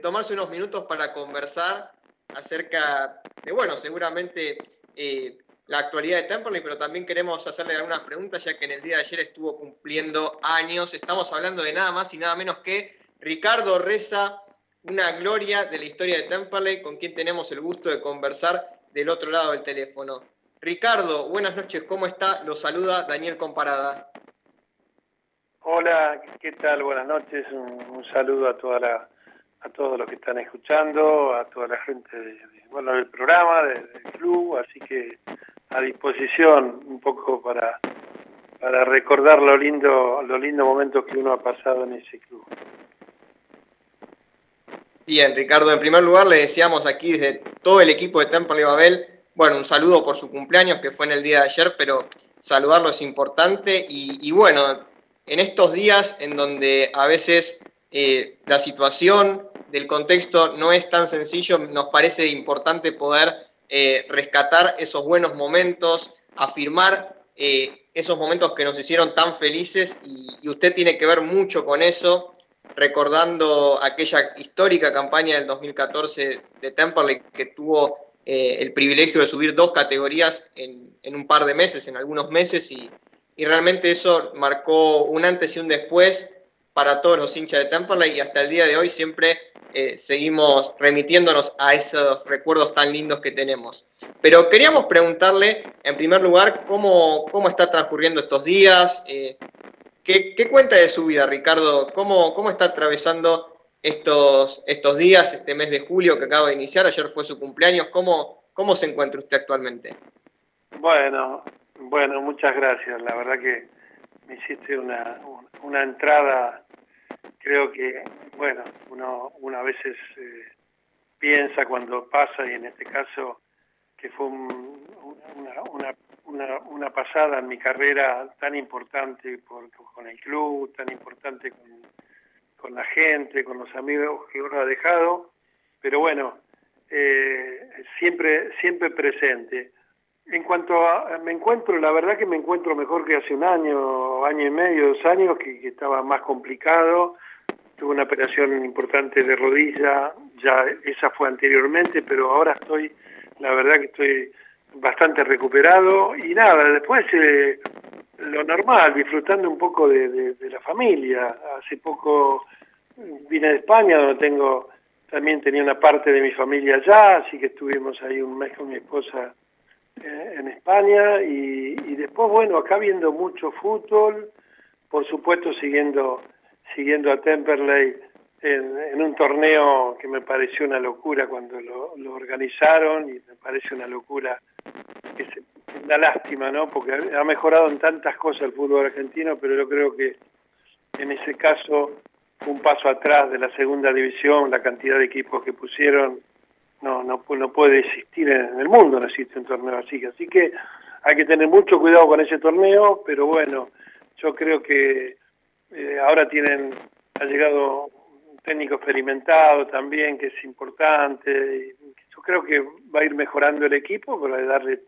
tomarse unos minutos para conversar acerca de, bueno, seguramente eh, la actualidad de Temperley, pero también queremos hacerle algunas preguntas, ya que en el día de ayer estuvo cumpliendo años. Estamos hablando de nada más y nada menos que Ricardo Reza, una gloria de la historia de Temperley, con quien tenemos el gusto de conversar del otro lado del teléfono. Ricardo, buenas noches, ¿cómo está? Lo saluda Daniel Comparada. Hola, ¿qué tal? Buenas noches, un, saludo a toda la, a todos los que están escuchando, a toda la gente bueno, del programa, del, club, así que a disposición un poco para, para recordar lo lindo, los lindos momentos que uno ha pasado en ese club. Bien, Ricardo, en primer lugar le decíamos aquí desde todo el equipo de Temple y Babel, bueno, un saludo por su cumpleaños que fue en el día de ayer, pero saludarlo es importante. Y, bueno, en estos días en donde a veces eh, la situación del contexto no es tan sencillo, nos parece importante poder eh, rescatar esos buenos momentos, afirmar eh, esos momentos que nos hicieron tan felices y, usted tiene que ver mucho con eso recordando aquella histórica campaña del 2014 de Temperley que tuvo eh, el privilegio de subir dos categorías en, un par de meses, en algunos meses, y, realmente eso marcó un antes y un después para todos los hinchas de Temperley y hasta el día de hoy siempre eh, seguimos remitiéndonos a esos recuerdos tan lindos que tenemos. Pero queríamos preguntarle, en primer lugar, cómo, cómo está transcurriendo estos días, eh, ¿Qué, cuenta de su vida, Ricardo? ¿Cómo, cómo está atravesando estos, estos días, este mes de julio que acaba de iniciar? Ayer fue su cumpleaños. ¿Cómo, cómo se encuentra usted actualmente? Bueno, bueno, muchas gracias. La verdad que me hiciste una, una entrada, creo que, bueno, uno, uno a veces eh, piensa cuando pasa, y en este caso que fue una, una una, una pasada en mi carrera tan importante por, con el club, tan importante con, con la gente, con los amigos que uno ha dejado, pero bueno, eh, siempre, siempre presente. En cuanto a, me encuentro, la verdad que me encuentro mejor que hace un año, año y medio, dos años, que, que estaba más complicado. Tuve una operación importante de rodilla, ya esa fue anteriormente, pero ahora estoy, la verdad que estoy bastante recuperado y nada, después eh, lo normal, disfrutando un poco de, la familia. Hace poco vine de España, donde tengo, también tenía una parte de mi familia allá, así que estuvimos ahí un mes con mi esposa eh, en España y, y después, bueno, acá viendo mucho fútbol, por supuesto siguiendo, siguiendo a Temperley en, un torneo que me pareció una locura cuando lo, organizaron y me parece una locura se, da lástima, ¿no? Porque ha mejorado en tantas cosas el fútbol argentino, pero yo creo que en ese caso fue un paso atrás de la segunda división, la cantidad de equipos que pusieron no no no puede existir en el mundo, no existe un torneo así, así que hay que tener mucho cuidado con ese torneo, pero bueno, yo creo que eh, ahora tienen ha llegado técnico experimentado también, que es importante. Yo creo que va a ir mejorando el equipo, pero hay, darle,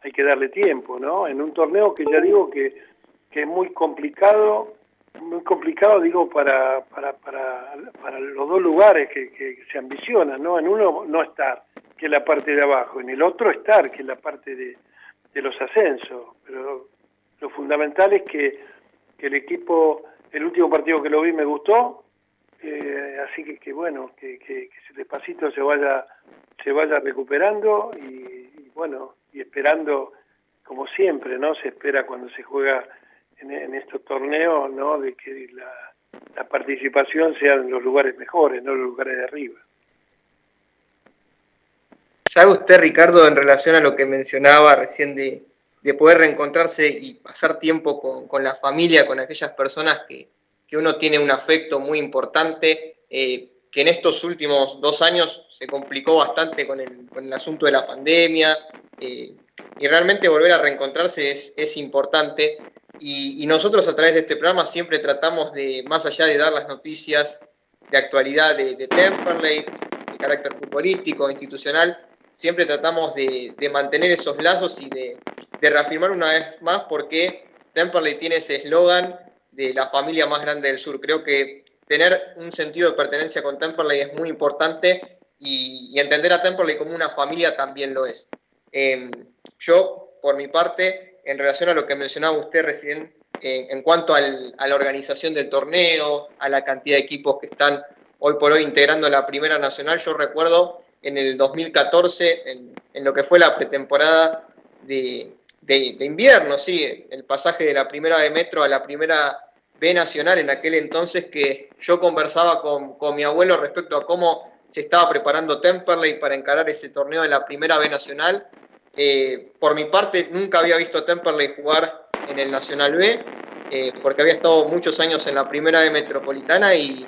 hay que darle tiempo, ¿no? En un torneo que ya digo que, que es muy complicado, muy complicado, digo, para, para, para, para los dos lugares que, que, se ambicionan, ¿no? En uno no estar, que es la parte de abajo, en el otro estar, que es la parte de, de los ascensos. Pero lo fundamental es que, que el equipo, el último partido que lo vi me gustó, eh, así que, que bueno, que, que, que, despacito se vaya, se vaya recuperando y, bueno, y esperando, como siempre, ¿no? Se espera cuando se juega en, estos torneos, ¿no? De que la, participación sea en los lugares mejores, no en los lugares de arriba. ¿Sabe usted, Ricardo, en relación a lo que mencionaba recién de, de poder reencontrarse y pasar tiempo con, con la familia, con aquellas personas que, que uno tiene un afecto muy importante, eh, que en estos últimos dos años se complicó bastante con el, con el asunto de la pandemia, eh, y realmente volver a reencontrarse es, es importante. Y, nosotros a través de este programa siempre tratamos de, más allá de dar las noticias de actualidad de, de Temperley, de carácter futbolístico, institucional, siempre tratamos de, de mantener esos lazos y de, de reafirmar una vez más por qué Temperley tiene ese eslogan de la familia más grande del sur. Creo que tener un sentido de pertenencia con Temperley es muy importante y, entender a Temperley como una familia también lo es. Em, yo, por mi parte, en relación a lo que mencionaba usted recién, eh, en cuanto a la organización del torneo, a la cantidad de equipos que están hoy por hoy integrando la Primera Nacional, yo recuerdo en el 2014, en, lo que fue la pretemporada de, invierno, sí, el pasaje de la primera de metro a la primera B nacional en aquel entonces que yo conversaba con, mi abuelo respecto a cómo se estaba preparando Temperley para encarar ese torneo de la primera B nacional. Eh, por mi parte, nunca había visto a Temperley jugar en el Nacional B, eh, porque había estado muchos años en la primera B metropolitana y,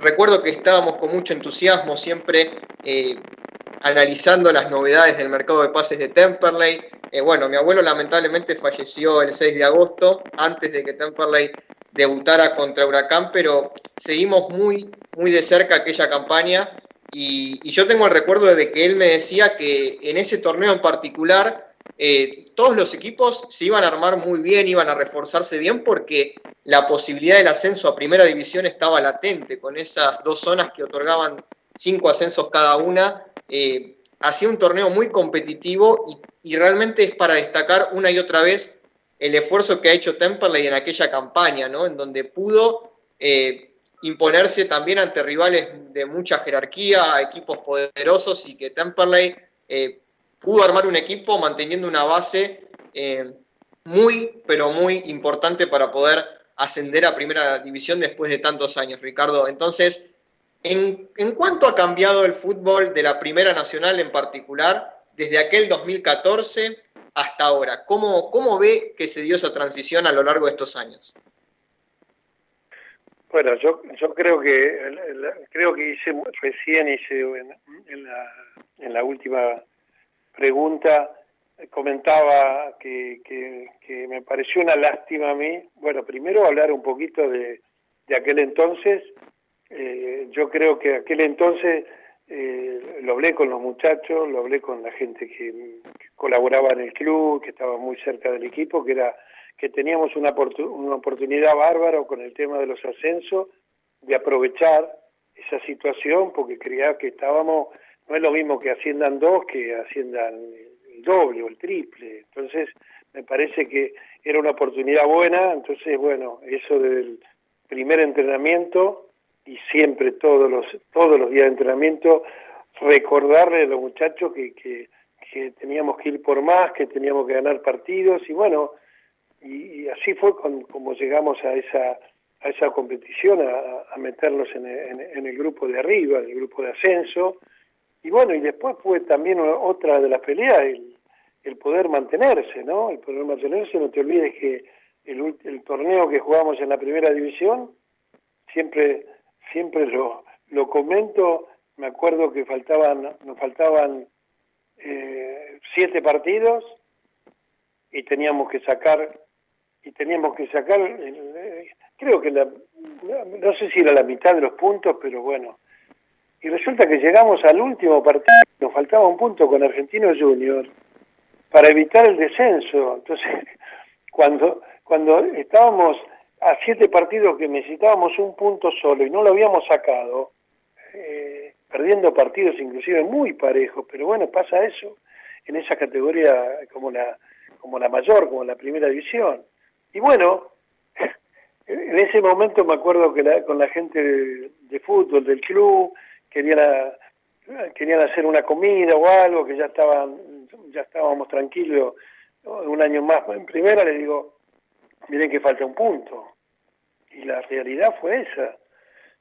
recuerdo que estábamos con mucho entusiasmo siempre eh, analizando las novedades del mercado de pases de Temperley. Eh, bueno, mi abuelo lamentablemente falleció el 6 de agosto, antes de que Temperley debutara contra Huracán, pero seguimos muy, muy de cerca aquella campaña y, yo tengo el recuerdo de que él me decía que en ese torneo en particular eh, todos los equipos se iban a armar muy bien, iban a reforzarse bien porque la posibilidad del ascenso a primera división estaba latente con esas dos zonas que otorgaban cinco ascensos cada una. Eh, hacía un torneo muy competitivo y, realmente es para destacar una y otra vez el esfuerzo que ha hecho Temperley en aquella campaña, ¿no? En donde pudo eh, imponerse también ante rivales de mucha jerarquía, equipos poderosos y que Temperley eh, pudo armar un equipo manteniendo una base muy, pero muy importante para poder ascender a primera división después de tantos años, Ricardo. Entonces, ¿En, cuánto ha cambiado el fútbol de la Primera Nacional en particular desde aquel 2014 hasta ahora? ¿Cómo, cómo ve que se dio esa transición a lo largo de estos años? Bueno, yo, yo creo que creo que hice recién hice en, la, en la última pregunta comentaba que, que, me pareció una lástima a mí. Bueno, primero hablar un poquito de, de aquel entonces eh, yo creo que aquel entonces eh, lo hablé con los muchachos, lo hablé con la gente que, colaboraba en el club, que estaba muy cerca del equipo, que era que teníamos una, una oportunidad bárbara con el tema de los ascensos de aprovechar esa situación porque creía que estábamos, no es lo mismo que asciendan dos que asciendan el doble o el triple. Entonces, me parece que era una oportunidad buena, entonces, bueno, eso del primer entrenamiento y siempre todos los todos los días de entrenamiento recordarle a los muchachos que, que, teníamos que ir por más, que teníamos que ganar partidos y bueno, y, así fue como llegamos a esa a esa competición, a, meternos en, en, el grupo de arriba, en el grupo de ascenso y bueno, y después fue también otra de las peleas, el, el poder mantenerse, ¿no? El poder mantenerse, no te olvides que el, el torneo que jugamos en la primera división siempre siempre lo, lo comento, me acuerdo que faltaban, nos faltaban eh, siete partidos y teníamos que sacar, y teníamos que sacar, eh, creo que la, no sé si era la mitad de los puntos, pero bueno, y resulta que llegamos al último partido, nos faltaba un punto con Argentino Junior para evitar el descenso. Entonces, cuando, cuando estábamos a siete partidos que necesitábamos un punto solo y no lo habíamos sacado, eh, perdiendo partidos inclusive muy parejos, pero bueno, pasa eso en esa categoría como la, como la mayor, como la primera división. Y bueno, en ese momento me acuerdo que con la gente de, fútbol del club querían, querían hacer una comida o algo, que ya estaban ya estábamos tranquilos un año más en primera, le digo, miren que falta un punto. Y la realidad fue esa,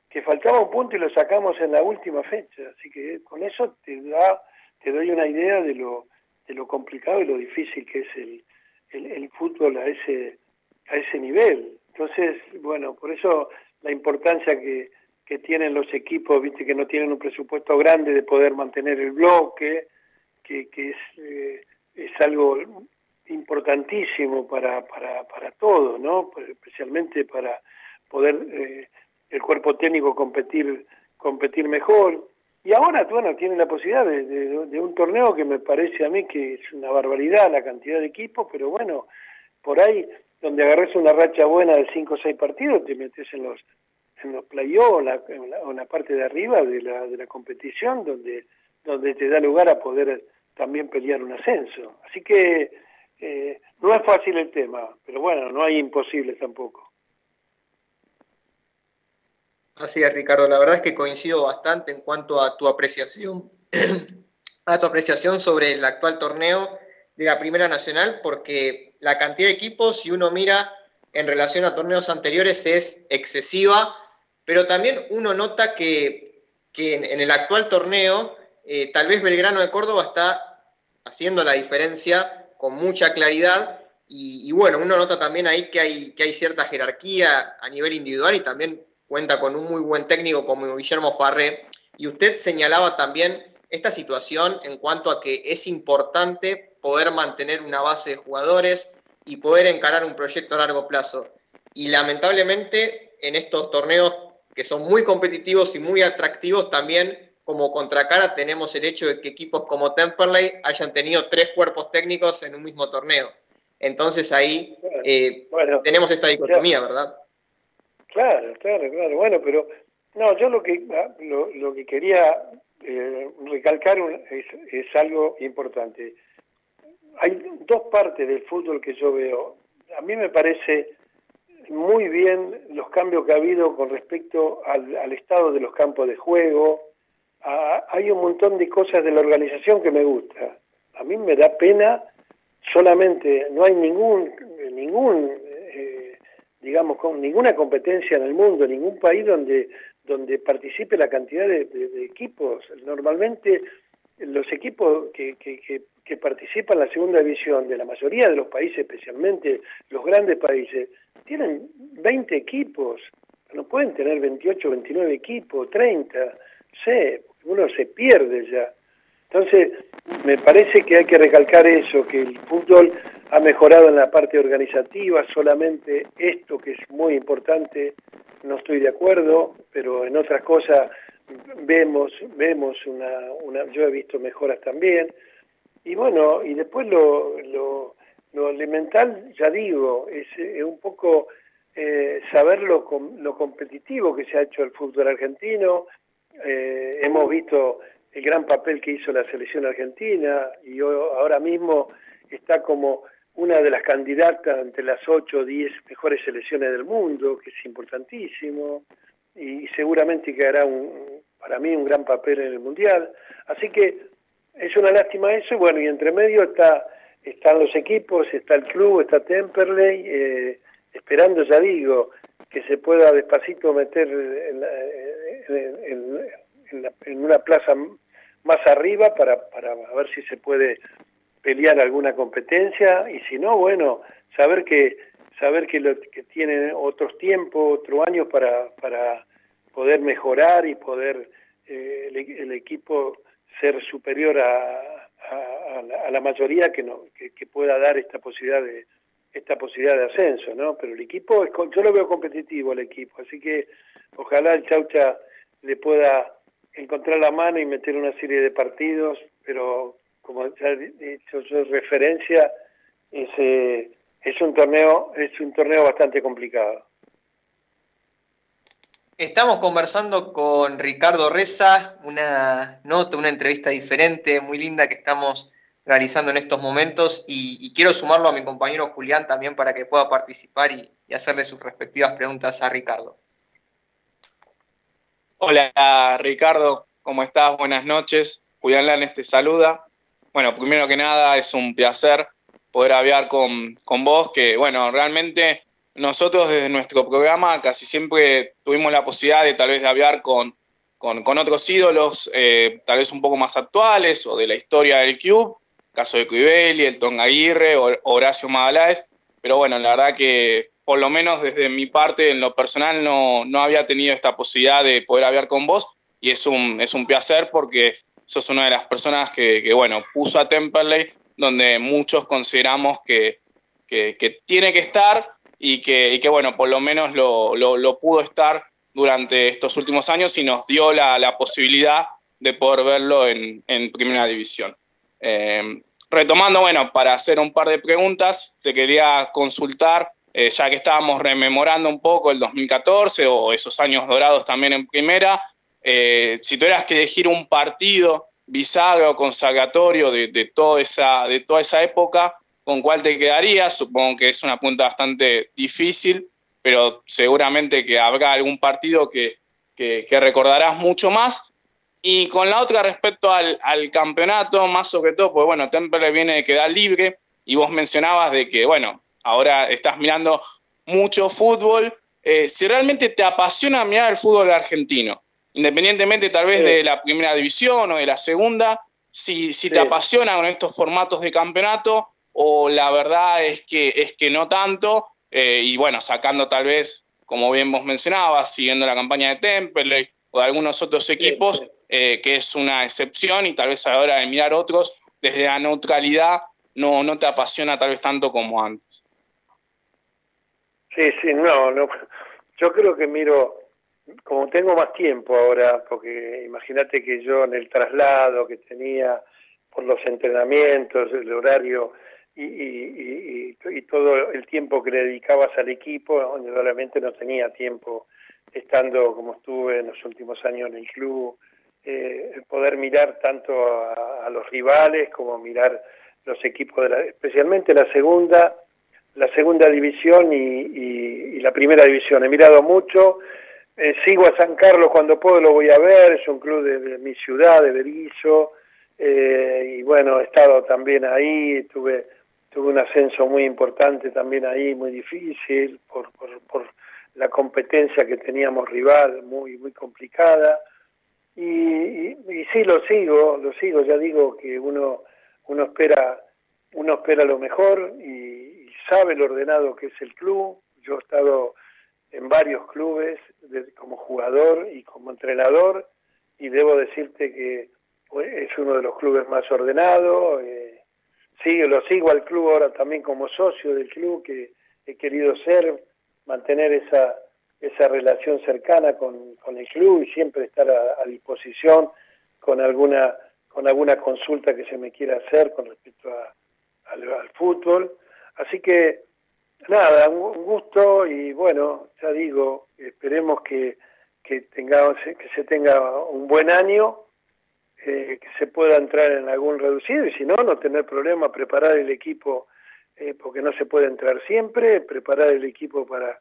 que faltaba un punto y lo sacamos en la última fecha. Así que con eso te da, te doy una idea de lo, de lo complicado y lo difícil que es el, el, fútbol a ese, a ese nivel. Entonces, bueno, por eso la importancia que, que tienen los equipos, viste que no tienen un presupuesto grande de poder mantener el bloque, que, que es, eh, es algo importantísimo para, para, para todo, ¿no? Pues, especialmente para poder eh, el cuerpo técnico competir competir mejor. Y ahora, bueno, tiene la posibilidad de, un torneo que me parece a mí que es una barbaridad la cantidad de equipos, pero bueno, por ahí donde agarres una racha buena de 5 o 6 partidos, te metes en los en los play-offs o en la parte de arriba de la, de la competición, donde, donde te da lugar a poder también pelear un ascenso. Así que eh, no es fácil el tema, pero bueno, no hay imposibles tampoco. Así es, Ricardo. La verdad es que coincido bastante en cuanto a tu apreciación, a tu apreciación sobre el actual torneo. de la Primera Nacional, porque la cantidad de equipos, si uno mira en relación a torneos anteriores, es excesiva, pero también uno nota que, en, el actual torneo, eh, tal vez Belgrano de Córdoba está haciendo la diferencia con mucha claridad. Y, bueno, uno nota también ahí que hay, que hay cierta jerarquía a nivel individual y también cuenta con un muy buen técnico como Guillermo Farré. Y usted señalaba también esta situación en cuanto a que es importante poder mantener una base de jugadores y poder encarar un proyecto a largo plazo. Y lamentablemente en estos torneos que son muy competitivos y muy atractivos, también como contracara tenemos el hecho de que equipos como Temperley hayan tenido tres cuerpos técnicos en un mismo torneo. Entonces ahí eh, tenemos esta dicotomía, ¿verdad? Claro, claro, claro. Bueno, pero no, yo lo que ah, lo, que quería eh, recalcar es, es algo importante. Hay dos partes del fútbol que yo veo. A mí me parece muy bien los cambios que ha habido con respecto al, estado de los campos de juego. hay un montón de cosas de la organización que me gusta. A mí me da pena solamente, no hay ningún, ningún digamos, con ninguna competencia en el mundo, ningún país donde, donde participe la cantidad de, equipos. Normalmente los equipos que, que, que, que participan en la segunda división de la mayoría de los países, especialmente los grandes países, tienen 20 equipos, no pueden tener 28, 29 equipos, 30, sé, uno se pierde ya. Entonces, me parece que hay que recalcar eso, que el fútbol ha mejorado en la parte organizativa, solamente esto que es muy importante, no estoy de acuerdo, pero en otras cosas vemos, vemos una, una yo he visto mejoras también, y bueno, y después lo, lo, lo elemental, ya digo, es, un poco eh, saber lo, lo competitivo que se ha hecho el fútbol argentino. Eh, hemos visto el gran papel que hizo la selección argentina y ahora mismo está como una de las candidatas entre las 8 o 10 mejores selecciones del mundo, que es importantísimo, y seguramente que hará un, para mí un gran papel en el Mundial. Así que es una lástima eso, y bueno, y entre medio está están los equipos, está el club, está Temperley, eh, esperando, ya digo, que se pueda despacito meter en, una plaza más arriba para, para ver si se puede pelear alguna competencia y si no, bueno, saber que saber que, lo, que tienen otros tiempos, otros años para, para poder mejorar y poder eh, el equipo ser superior a, a, la, mayoría que, no, que, pueda dar esta posibilidad de esta posibilidad de ascenso, ¿no? Pero el equipo, es, yo lo veo competitivo el equipo, así que ojalá el Chaucha le pueda encontrar la mano y meter una serie de partidos, pero como ya he dicho yo referencia, ese es un torneo es un torneo bastante complicado. Estamos conversando con Ricardo Reza, una nota, una entrevista diferente, muy linda que estamos realizando en estos momentos y, quiero sumarlo a mi compañero Julián también para que pueda participar y, hacerle sus respectivas preguntas a Ricardo. Hola Ricardo, ¿cómo estás? Buenas noches. Julián Lanes te saluda. Bueno, primero que nada es un placer poder hablar con, con vos, que bueno, realmente nosotros desde nuestro programa casi siempre tuvimos la posibilidad de tal vez de hablar con, con, otros ídolos, eh, tal vez un poco más actuales o de la historia del club, caso de Cuibeli, el Aguirre, Horacio Magaláes, pero bueno, la verdad que por lo menos desde mi parte, en lo personal, no, no había tenido esta posibilidad de poder hablar con vos y es un, es un placer porque sos una de las personas que, que bueno, puso a Temperley donde muchos consideramos que, que, que tiene que estar y que, que bueno, por lo menos lo, lo, pudo estar durante estos últimos años y nos dio la, la posibilidad de poder verlo en, en Primera División. Eh, retomando, bueno, para hacer un par de preguntas, te quería consultar, eh, ya que estábamos rememorando un poco el 2014 o esos años dorados también en Primera, eh, si tuvieras que elegir un partido bisagra o consagratorio de, toda esa, época, ¿Con cuál te quedarías? Supongo que es una pregunta bastante difícil, pero seguramente que habrá algún partido que, recordarás mucho más. Y con la otra respecto al, campeonato, más sobre todo, pues bueno, Temple viene de quedar libre y vos mencionabas de que, bueno, ahora estás mirando mucho fútbol. Eh, si realmente te apasiona mirar el fútbol argentino, independientemente tal vez de la primera división o de la segunda, si, si te apasiona con estos formatos de campeonato o la verdad es que, es que no tanto, eh, y bueno, sacando tal vez, como bien vos mencionabas, siguiendo la campaña de Temple o de algunos otros equipos, eh, que es una excepción y tal vez a la hora de mirar otros, desde la neutralidad no, no te apasiona tal vez tanto como antes. Sí, sí, no, no. Yo creo que miro, como tengo más tiempo ahora, porque imagínate que yo en el traslado que tenía por los entrenamientos, el horario y, y, y, todo el tiempo que le dedicabas al equipo, realmente no tenía tiempo estando como estuve en los últimos años en el club, eh, poder mirar tanto a, los rivales como mirar los equipos, de la, especialmente la segunda, la segunda división y, la primera división. He mirado mucho, eh, sigo a San Carlos cuando puedo, lo voy a ver, es un club de, mi ciudad, de Berizo, eh, y bueno, he estado también ahí, tuve, tuve un ascenso muy importante también ahí, muy difícil, por, por, por la competencia que teníamos rival, muy, muy complicada. Y, y, sí, lo sigo, lo sigo, ya digo que uno, uno espera uno espera lo mejor y, sabe lo ordenado que es el club. Yo he estado en varios clubes como jugador y como entrenador y debo decirte que es uno de los clubes más ordenados. Eh, sigue, lo sigo al club ahora también como socio del club que he querido ser, mantener esa esa relación cercana con, con el club y siempre estar a, disposición con alguna con alguna consulta que se me quiera hacer con respecto al, fútbol. Así que nada, un, gusto y bueno, ya digo, esperemos que, que, tengamos, que se tenga un buen año, eh, que se pueda entrar en algún reducido y si no, no tener problema, preparar el equipo, eh, porque no se puede entrar siempre, preparar el equipo para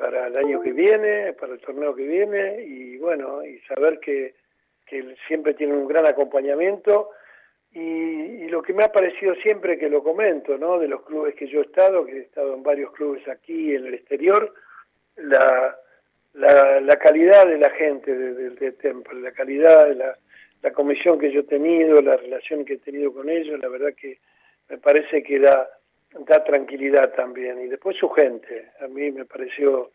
para el año que viene, para el torneo que viene y bueno, y saber que, que siempre tiene un gran acompañamiento y, lo que me ha parecido siempre que lo comento, ¿no? De los clubes que yo he estado, que he estado en varios clubes aquí en el exterior, la, la, calidad de la gente de, Temple, la calidad de la, la comisión que yo he tenido, la relación que he tenido con ellos, la verdad que me parece que da da tranquilidad también y después su gente a mí me pareció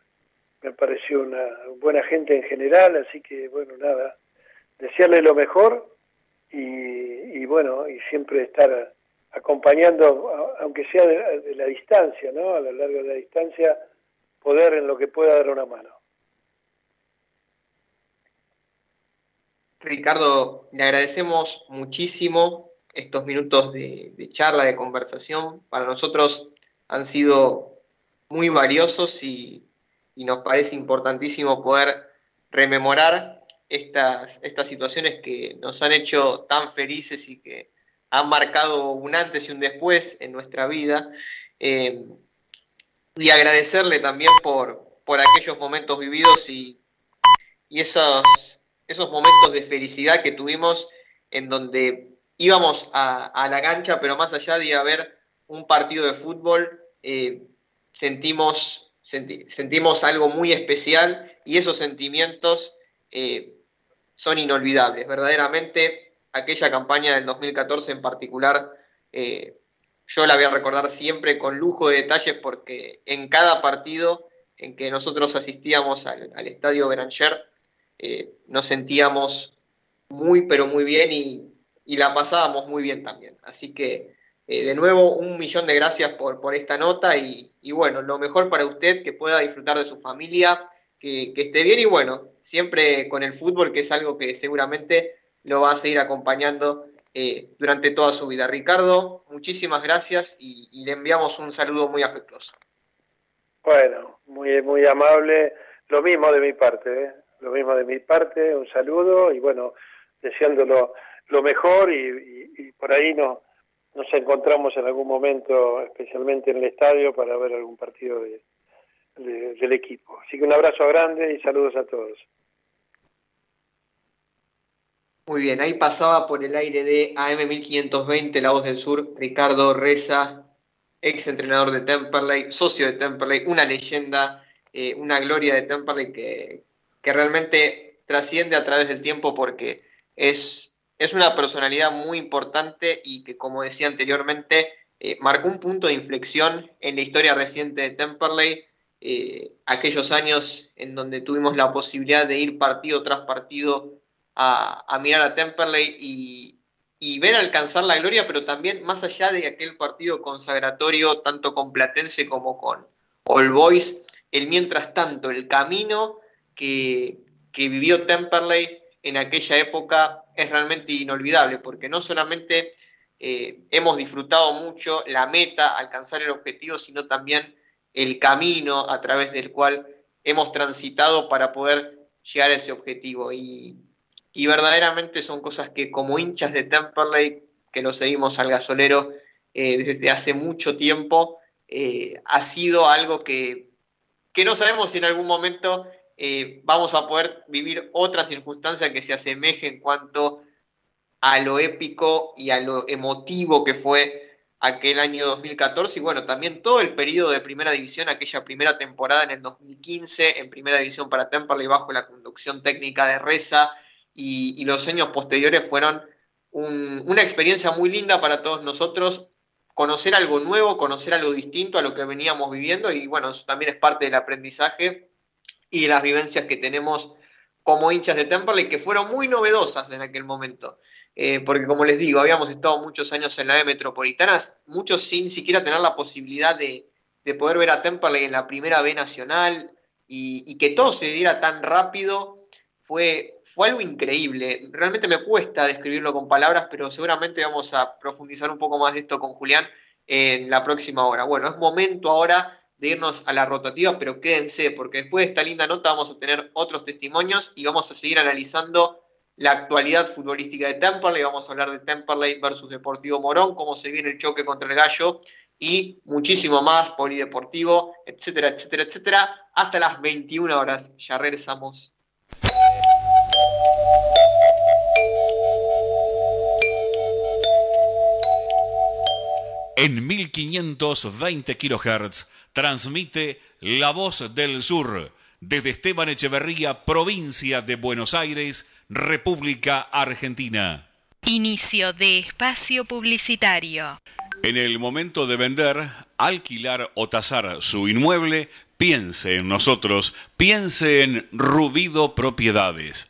me pareció una buena gente en general así que bueno nada desearle lo mejor y, bueno y siempre estar acompañando aunque sea de, la distancia no a lo largo de la distancia poder en lo que pueda dar una mano. Ricardo le agradecemos muchísimo estos minutos de, charla, de conversación, para nosotros han sido muy valiosos y, nos parece importantísimo poder rememorar estas, estas situaciones que nos han hecho tan felices y que han marcado un antes y un después en nuestra vida. Eh, y agradecerle también por, por aquellos momentos vividos y, y esos, esos momentos de felicidad que tuvimos en donde íbamos a, la cancha, pero más allá de ir ver un partido de fútbol, eh, sentimos, sentimos algo muy especial y esos sentimientos eh, son inolvidables. Verdaderamente, aquella campaña del 2014 en particular, eh, yo la voy a recordar siempre con lujo de detalles porque en cada partido en que nosotros asistíamos al, al estadio Beranger, nos sentíamos muy, pero muy bien y y la pasábamos muy bien también. Así que, eh, de nuevo, un millón de gracias por, por esta nota y, bueno, lo mejor para usted, que pueda disfrutar de su familia, que, esté bien y bueno, siempre con el fútbol, que es algo que seguramente lo va a seguir acompañando eh, durante toda su vida. Ricardo, muchísimas gracias y, le enviamos un saludo muy afectuoso. Bueno, muy, muy amable. Lo mismo de mi parte, ¿eh? lo mismo de mi parte, un saludo y bueno, deseándolo lo mejor y, por ahí no, nos encontramos en algún momento, especialmente en el estadio, para ver algún partido del equipo. Así que un abrazo grande y saludos a todos. Muy bien, ahí pasaba por el aire de AM1520, La Voz del Sur, Ricardo Reza, ex entrenador de Temperley, socio de Temperley, una leyenda, eh, una gloria de Temperley que, que, realmente trasciende a través del tiempo porque es, es una personalidad muy importante y que, como decía anteriormente, eh, marcó un punto de inflexión en la historia reciente de Temperley, eh, aquellos años en donde tuvimos la posibilidad de ir partido tras partido a, mirar a Temperley y, ver alcanzar la gloria, pero también más allá de aquel partido consagratorio, tanto con Platense como con All Boys, el mientras tanto, el camino que, que vivió Temperley en aquella época es realmente inolvidable, porque no solamente eh, hemos disfrutado mucho la meta, alcanzar el objetivo, sino también el camino a través del cual hemos transitado para poder llegar a ese objetivo. Y, y verdaderamente son cosas que como hinchas de Temperley, que lo seguimos al gasolero eh, desde hace mucho tiempo, eh, ha sido algo que, que, no sabemos si en algún momento eh, vamos a poder vivir otra circunstancia que se asemeje en cuanto a lo épico y a lo emotivo que fue aquel año 2014 y bueno, también todo el periodo de primera división, aquella primera temporada en el 2015 en primera división para Temperley bajo la conducción técnica de Reza, y, los años posteriores fueron una experiencia muy linda para todos nosotros, conocer algo nuevo, conocer algo distinto a lo que veníamos viviendo y bueno, eso también es parte del aprendizaje y de las vivencias que tenemos como hinchas de Temperley que fueron muy novedosas en aquel momento. Eh, porque como les digo, habíamos estado muchos años en la E metropolitana, muchos sin siquiera tener la posibilidad de, poder ver a Temperley en la primera B nacional y, que todo se diera tan rápido fue, fue algo increíble. Realmente me cuesta describirlo con palabras, pero seguramente vamos a profundizar un poco más de esto con Julián en la próxima hora. Bueno, es momento ahora de irnos a la rotativa, pero quédense, porque después de esta linda nota vamos a tener otros testimonios y vamos a seguir analizando la actualidad futbolística de Temperley. Vamos a hablar de Temperley versus Deportivo Morón, cómo se viene el choque contra el Gallo y muchísimo más, polideportivo, etcétera, etcétera, etcétera. Hasta las 21 horas. Ya regresamos. En 1520 kHz transmite La Voz del Sur desde Esteban Echeverría, provincia de Buenos Aires, República Argentina. Inicio de espacio publicitario. En el momento de vender, alquilar o tasar su inmueble, piense en nosotros, piense en Rubido Propiedades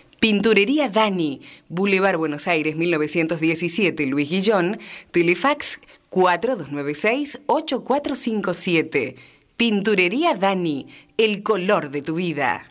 Pinturería Dani, Boulevard Buenos Aires 1917, Luis Guillón, Telefax 4296-8457. Pinturería Dani, el color de tu vida.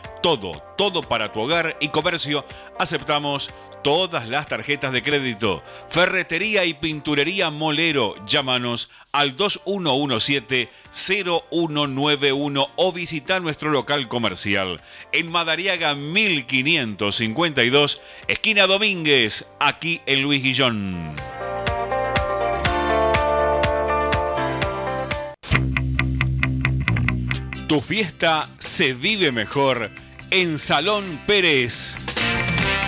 Todo, todo para tu hogar y comercio. Aceptamos todas las tarjetas de crédito. Ferretería y pinturería Molero. Llámanos al 2117-0191 o visita nuestro local comercial en Madariaga 1552, esquina Domínguez, aquí en Luis Guillón. Tu fiesta se vive mejor en Salón Pérez.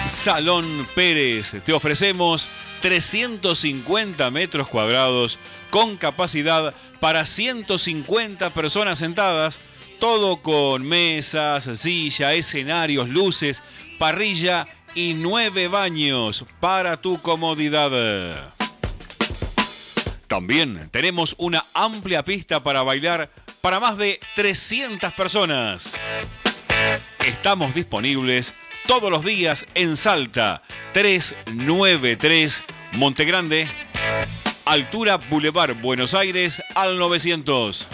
Salón Pérez, te ofrecemos 350 metros cuadrados con capacidad para 150 personas sentadas, todo con mesas, silla, escenarios, luces, parrilla y nueve baños para tu comodidad. También tenemos una amplia pista para bailar para más de 300 personas. Estamos disponibles todos los días en Salta, 393 Montegrande, altura Boulevard Buenos Aires al 900.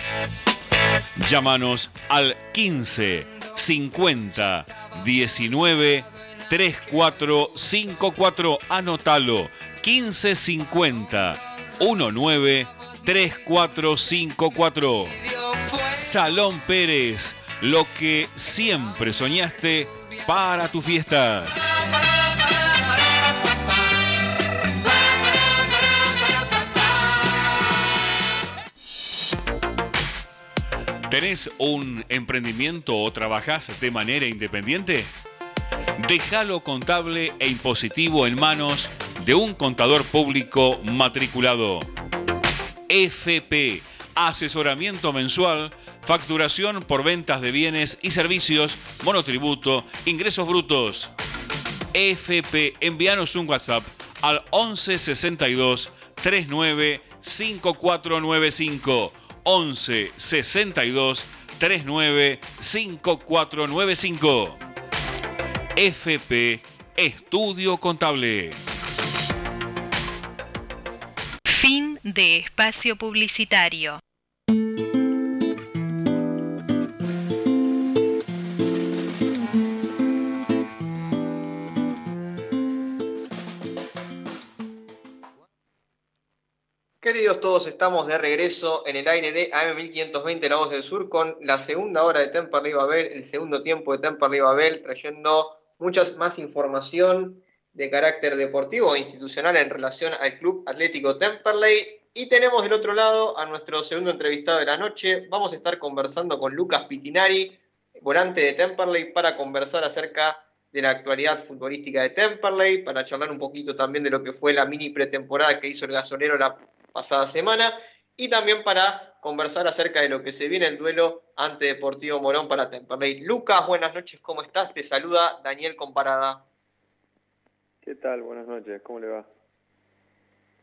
Llámanos al 15 50 19 3454. Anótalo. 1550 19 3454. Salón Pérez, lo que siempre soñaste para tu fiesta. ¿Tenés un emprendimiento o trabajás de manera independiente? Déjalo contable e impositivo en manos de un contador público matriculado. FP, asesoramiento mensual, facturación por ventas de bienes y servicios, monotributo, ingresos brutos. FP, envíanos un WhatsApp al 11 62 39 5495 11 62 39 5495. FP Estudio Contable. Fin de espacio publicitario. Queridos todos, estamos de regreso en el aire de AM1520 La Voz del Sur con la segunda hora de Temperley Babel, el segundo tiempo de Temperley Babel, trayendo mucha más información de carácter deportivo e institucional en relación al Club Atlético Temperley. Y tenemos del otro lado a nuestro segundo entrevistado de la noche. Vamos a estar conversando con Lucas Pitinari, volante de Temperley, para conversar acerca de la actualidad futbolística de Temperley, para charlar un poquito también de lo que fue la mini pretemporada que hizo el gasolero pasada semana y también para conversar acerca de lo que se viene el duelo ante Deportivo Morón para Temperley. Lucas, buenas noches, ¿cómo estás? Te saluda Daniel Comparada. ¿Qué tal? Buenas noches, ¿cómo le va?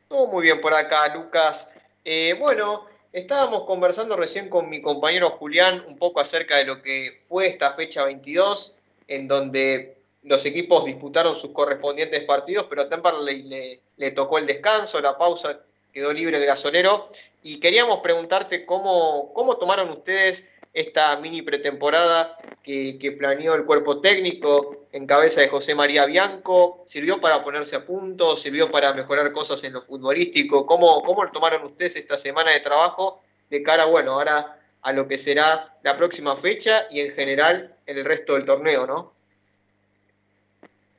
Todo muy bien por acá, Lucas. Eh, bueno, estábamos conversando recién con mi compañero Julián un poco acerca de lo que fue esta fecha 22, en donde los equipos disputaron sus correspondientes partidos, pero a Temperley le, le tocó el descanso, la pausa quedó libre el gasolero. Y queríamos preguntarte cómo, cómo tomaron ustedes esta mini pretemporada que, planeó el cuerpo técnico en cabeza de José María Bianco. ¿Sirvió para ponerse a punto? ¿Sirvió para mejorar cosas en lo futbolístico? ¿Cómo, cómo tomaron ustedes esta semana de trabajo de cara, bueno, ahora a lo que será la próxima fecha y en general el resto del torneo, ¿no?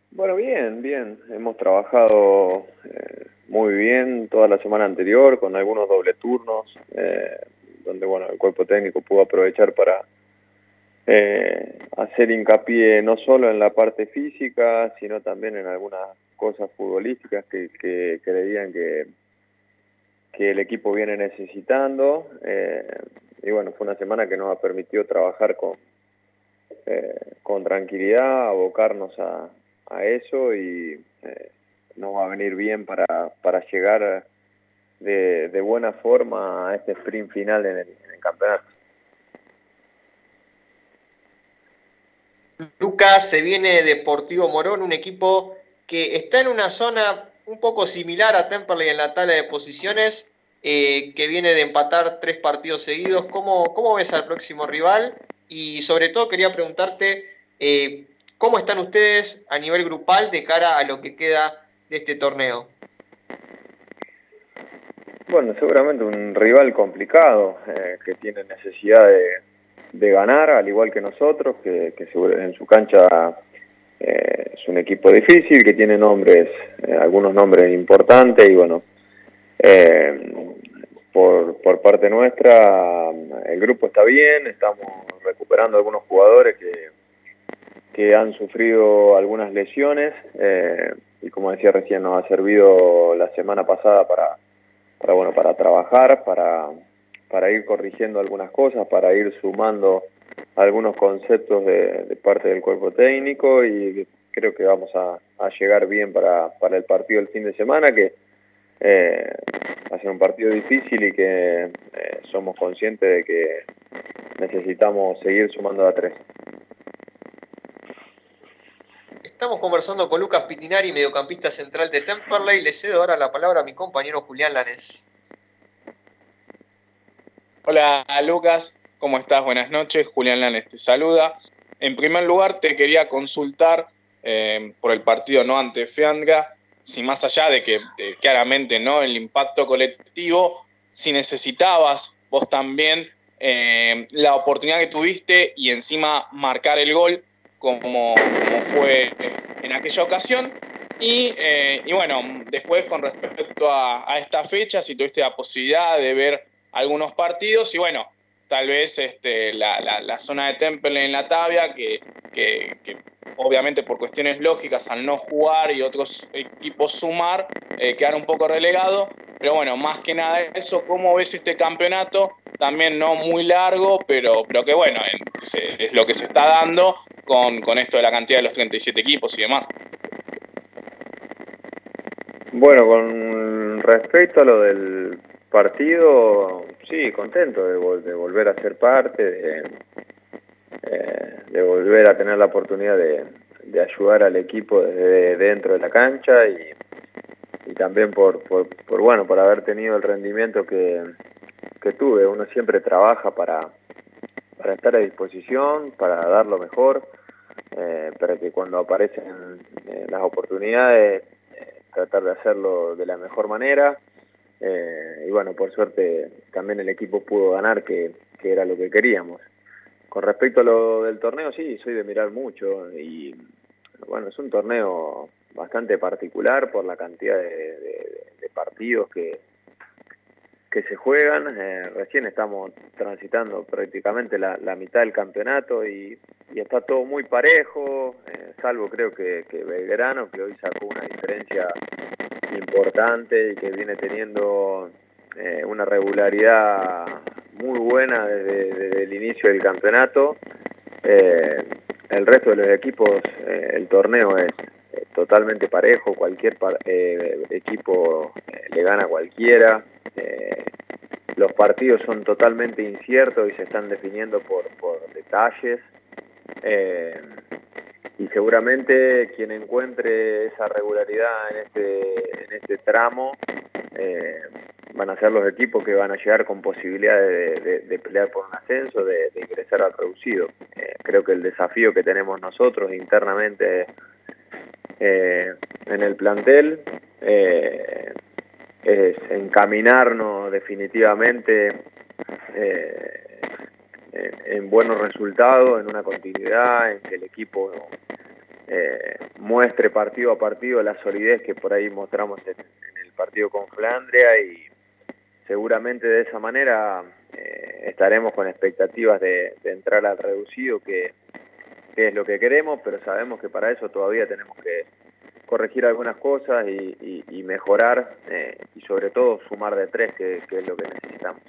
Bueno, bien, bien. Hemos trabajado eh, muy bien toda la semana anterior, con algunos doble turnos, eh, donde bueno el cuerpo técnico pudo aprovechar para eh, hacer hincapié no solo en la parte física, sino también en algunas cosas futbolísticas que, que creían que, que el equipo viene necesitando. Eh, y bueno, fue una semana que nos ha permitido trabajar con, con tranquilidad, abocarnos a, a eso y nos va a venir bien para, para llegar de, buena forma a este sprint final en el, campeonato. Lucas, se viene Deportivo Morón, un equipo que está en una zona un poco similar a Temperley en la tabla de posiciones, eh, que viene de empatar tres partidos seguidos. ¿Cómo, ¿Cómo, ves al próximo rival? Y sobre todo quería preguntarte eh, cómo están ustedes a nivel grupal de cara a lo que queda de este torneo? Bueno, seguramente un rival complicado eh, que tiene necesidad de, ganar, al igual que nosotros, que, en su cancha eh, es un equipo difícil, que tiene nombres, eh, algunos nombres importantes y bueno, por, por parte nuestra, el grupo está bien, estamos recuperando algunos jugadores que, que han sufrido algunas lesiones y como decía recién nos ha servido la semana pasada para, para bueno para trabajar, para, para ir corrigiendo algunas cosas, para ir sumando algunos conceptos de, parte del cuerpo técnico y creo que vamos a, llegar bien para, para el partido del fin de semana que eh, va a ser un partido difícil y que eh, somos conscientes de que necesitamos seguir sumando a tres. Estamos conversando con Lucas Pitinari, mediocampista central de Temperley. Le cedo ahora la palabra a mi compañero Julián Lanes. Hola Lucas, ¿cómo estás? Buenas noches. Julián Lanes te saluda. En primer lugar, te quería consultar eh, por el partido no ante Feandra si más allá de que claramente no el impacto colectivo, si necesitabas vos también eh, la oportunidad que tuviste y encima marcar el gol como, fue en aquella ocasión. Y, eh, bueno, después con respecto a, esta fecha, si tuviste la posibilidad de ver algunos partidos y bueno, tal vez este, la, zona de Temple en la Tabia, que, que obviamente por cuestiones lógicas, al no jugar y otros equipos sumar, eh, quedar un poco relegado. Pero bueno, más que nada eso, ¿cómo ves este campeonato? También no muy largo, pero, pero que bueno, es lo que se está dando con, con esto de la cantidad de los 37 equipos y demás. Bueno, con respecto a lo del partido, sí, contento de, de volver a ser parte, de, eh, volver a tener la oportunidad de, ayudar al equipo desde dentro de la cancha y, también por, por, bueno por haber tenido el rendimiento que, que tuve. Uno siempre trabaja para estar a disposición para dar lo mejor eh, para que cuando aparecen eh, las oportunidades tratar de hacerlo de la mejor manera y bueno por suerte también el equipo pudo ganar que, que era lo que queríamos. Con respecto a lo del torneo, sí, soy de mirar mucho y bueno, es un torneo bastante particular por la cantidad de, partidos que, que se juegan. Eh, recién estamos transitando prácticamente la, mitad del campeonato y, está todo muy parejo, eh, salvo creo que, que Belgrano, que hoy sacó una diferencia importante y que viene teniendo eh, una regularidad muy buena desde, el inicio del campeonato. Eh, el resto de los equipos, eh, el torneo es totalmente parejo, cualquier equipo le gana a cualquiera. Los partidos son totalmente inciertos y se están definiendo por, por detalles. y seguramente quien encuentre esa regularidad en este, en este tramo van a ser los equipos que van a llegar con posibilidades de, pelear por un ascenso, de, ingresar al reducido. Eh, creo que el desafío que tenemos nosotros internamente eh, en el plantel eh, es encaminarnos definitivamente en, buenos resultados, en una continuidad, en que el equipo muestre partido a partido la solidez que por ahí mostramos en, el partido con Flandria y, seguramente de esa manera eh, estaremos con expectativas de, entrar al reducido, que, es lo que queremos, pero sabemos que para eso todavía tenemos que corregir algunas cosas y, mejorar eh, y sobre todo sumar de tres, que, es lo que necesitamos.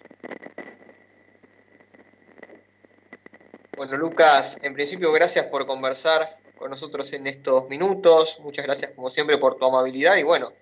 Bueno, Lucas, en principio gracias por conversar con nosotros en estos minutos. Muchas gracias como siempre por tu amabilidad y bueno,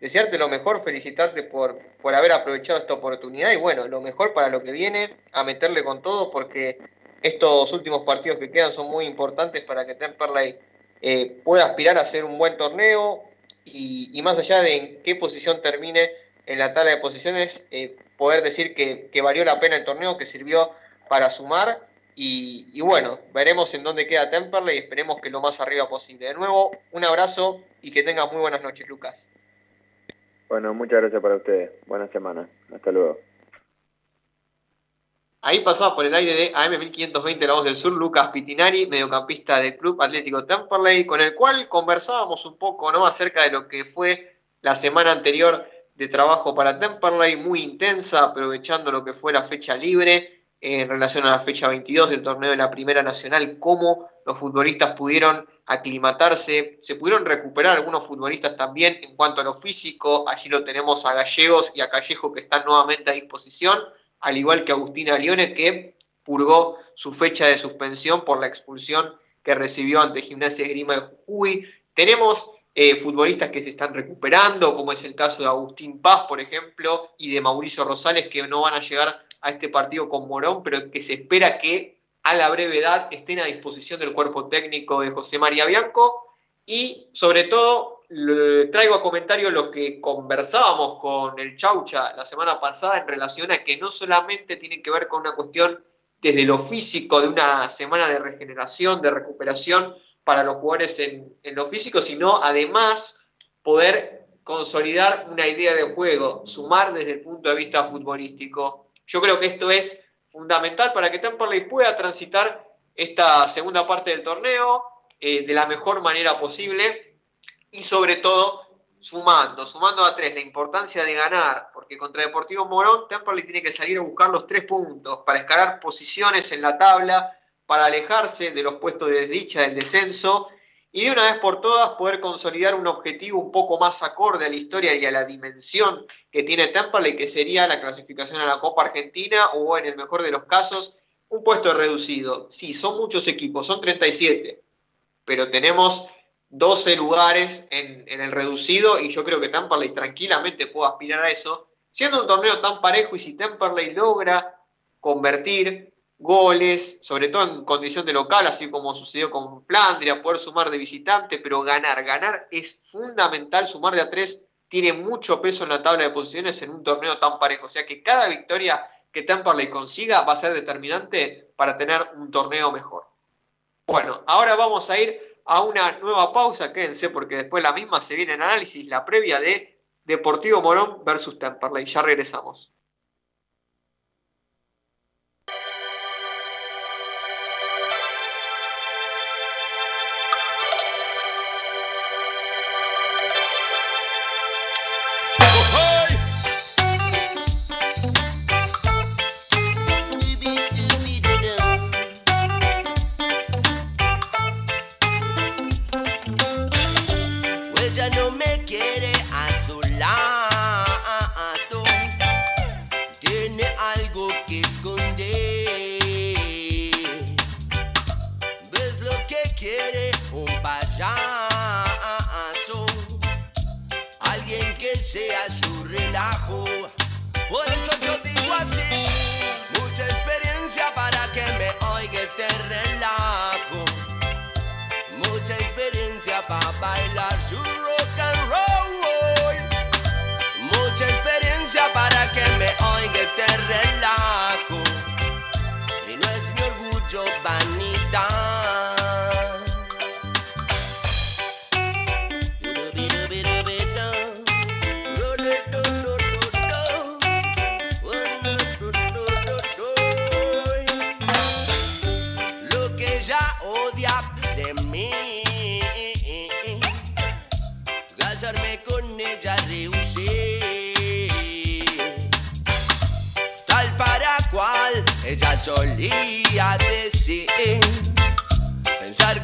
desearte lo mejor, felicitarte por, por haber aprovechado esta oportunidad y bueno, lo mejor para lo que viene, a meterle con todo porque estos últimos partidos que quedan son muy importantes para que Temperley eh, pueda aspirar a hacer un buen torneo y, más allá de en qué posición termine en la tabla de posiciones, eh, poder decir que, valió la pena el torneo, que sirvió para sumar y, bueno, veremos en dónde queda Temperley y esperemos que lo más arriba posible. De nuevo, un abrazo y que tengas muy buenas noches, Lucas. Bueno, muchas gracias para ustedes. Buena semana. Hasta luego. Ahí pasaba por el aire de AM1520 La Voz del Sur, Lucas Pitinari, mediocampista del Club Atlético Temperley, con el cual conversábamos un poco ¿no? acerca de lo que fue la semana anterior de trabajo para Temperley, muy intensa, aprovechando lo que fue la fecha libre en relación a la fecha 22 del torneo de la Primera Nacional, cómo los futbolistas pudieron aclimatarse, se pudieron recuperar algunos futbolistas también en cuanto a lo físico, allí lo tenemos a Gallegos y a Callejo que están nuevamente a disposición, al igual que Agustina Lione que purgó su fecha de suspensión por la expulsión que recibió ante Gimnasia Grima de Jujuy. Tenemos eh, futbolistas que se están recuperando, como es el caso de Agustín Paz, por ejemplo, y de Mauricio Rosales, que no van a llegar a este partido con Morón, pero que se espera que a la brevedad estén a disposición del cuerpo técnico de José María Bianco. Y sobre todo, traigo a comentario lo que conversábamos con el Chaucha la semana pasada en relación a que no solamente tiene que ver con una cuestión desde lo físico de una semana de regeneración, de recuperación para los jugadores en, en lo físico, sino además poder consolidar una idea de juego, sumar desde el punto de vista futbolístico. Yo creo que esto es fundamental para que Temperley pueda transitar esta segunda parte del torneo eh, de la mejor manera posible y sobre todo sumando, sumando a tres, la importancia de ganar, porque contra Deportivo Morón Temperley tiene que salir a buscar los tres puntos para escalar posiciones en la tabla, para alejarse de los puestos de desdicha del descenso y de una vez por todas poder consolidar un objetivo un poco más acorde a la historia y a la dimensión que tiene Temperley, que sería la clasificación a la Copa Argentina o en el mejor de los casos un puesto reducido. Sí, son muchos equipos, son 37, pero tenemos 12 lugares en, el reducido y yo creo que Temperley tranquilamente puede aspirar a eso, siendo un torneo tan parejo y si Temperley logra convertir goles, sobre todo en condición de local, así como sucedió con Flandria, poder sumar de visitante, pero ganar, ganar es fundamental, sumar de a tres tiene mucho peso en la tabla de posiciones en un torneo tan parejo, o sea que cada victoria que Temperley consiga va a ser determinante para tener un torneo mejor. Bueno, ahora vamos a ir a una nueva pausa, quédense porque después la misma se viene en análisis, la previa de Deportivo Morón versus Temperley, ya regresamos.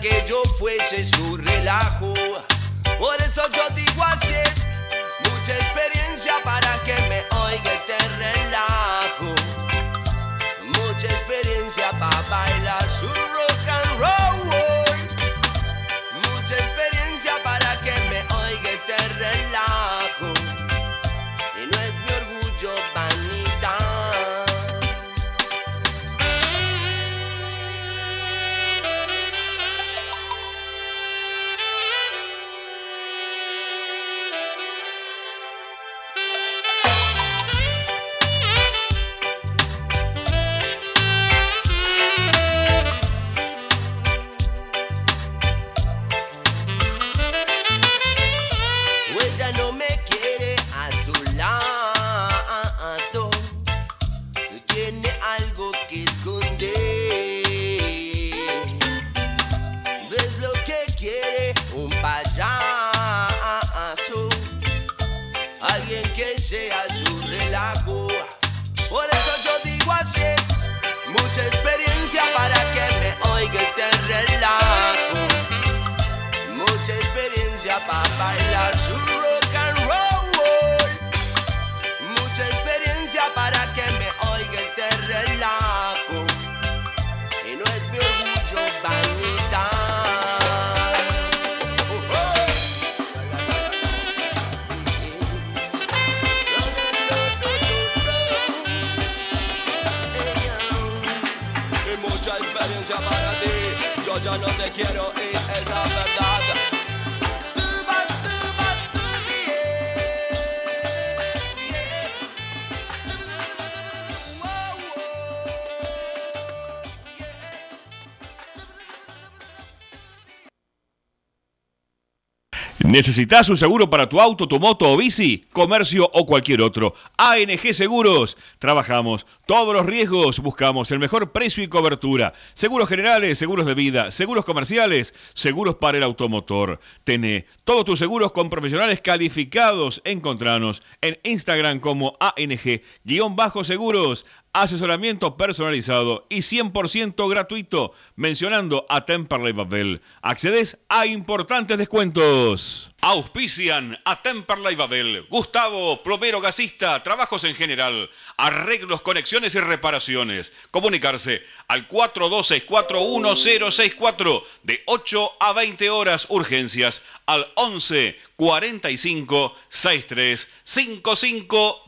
que yo fuese su relajo. Por eso yo digo. ¿Necesitas un seguro para tu auto, tu moto o bici, comercio o cualquier otro? ANG Seguros. Trabajamos todos los riesgos, buscamos el mejor precio y cobertura. Seguros generales, seguros de vida, seguros comerciales, seguros para el automotor. Tené todos tus seguros con profesionales calificados. Encontranos en Instagram como ANG-seguros. Asesoramiento personalizado y 100% gratuito. Mencionando a Temperley Babel. Accedes a importantes descuentos. Auspician a Temperley Babel. Gustavo, plomero gasista, trabajos en general, arreglos, conexiones y reparaciones. Comunicarse al 42641064 de 8 a 20 horas urgencias al 11 45 63 55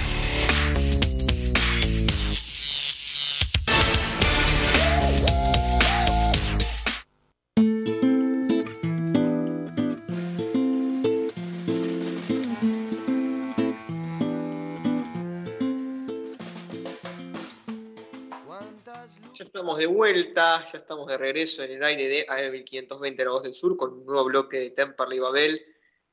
Ya estamos de regreso en el aire de AM1520 La Voz del Sur con un nuevo bloque de Temperley Babel.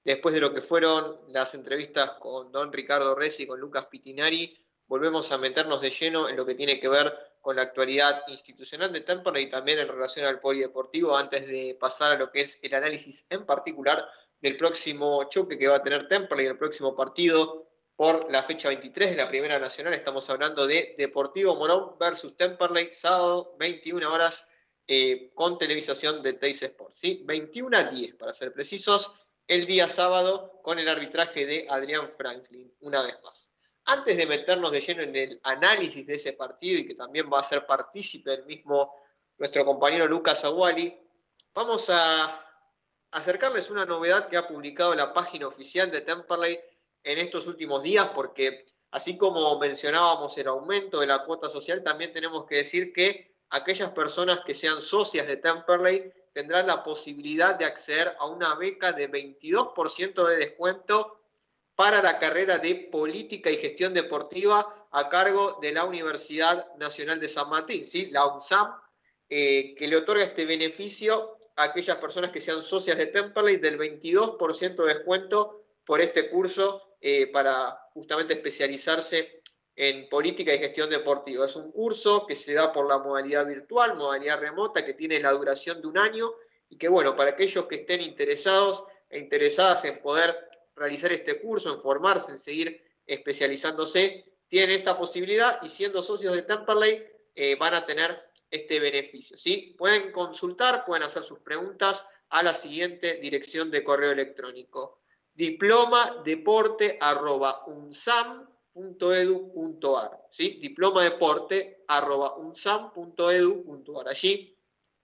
Después de lo que fueron las entrevistas con don Ricardo Resi y con Lucas Pitinari, volvemos a meternos de lleno en lo que tiene que ver con la actualidad institucional de Temperley y también en relación al polideportivo, antes de pasar a lo que es el análisis en particular del próximo choque que va a tener Temperley, el próximo partido por la fecha 23 de la Primera Nacional. Estamos hablando de Deportivo Morón versus Temperley, sábado 21 horas eh, con televisación de Teis Sports. ¿sí? 21 a 10, para ser precisos, el día sábado con el arbitraje de Adrián Franklin, una vez más. Antes de meternos de lleno en el análisis de ese partido y que también va a ser partícipe el mismo nuestro compañero Lucas Aguali, vamos a acercarles una novedad que ha publicado la página oficial de Temperley en estos últimos días, porque así como mencionábamos el aumento de la cuota social, también tenemos que decir que aquellas personas que sean socias de Temperley tendrán la posibilidad de acceder a una beca de 22% de descuento para la carrera de Política y Gestión Deportiva a cargo de la Universidad Nacional de San Martín, ¿sí? la UNSAM, eh, que le otorga este beneficio a aquellas personas que sean socias de Temperley del 22% de descuento por este curso eh, para justamente especializarse en política y gestión deportiva. Es un curso que se da por la modalidad virtual, modalidad remota, que tiene la duración de un año y que, bueno, para aquellos que estén interesados e interesadas en poder realizar este curso, en formarse, en seguir especializándose, tienen esta posibilidad y siendo socios de Temperley eh, van a tener este beneficio. ¿sí? Pueden consultar, pueden hacer sus preguntas a la siguiente dirección de correo electrónico diplomadeporte.unsam.edu.ar. ¿sí? Diplomadeporte.unsam.edu.ar. Allí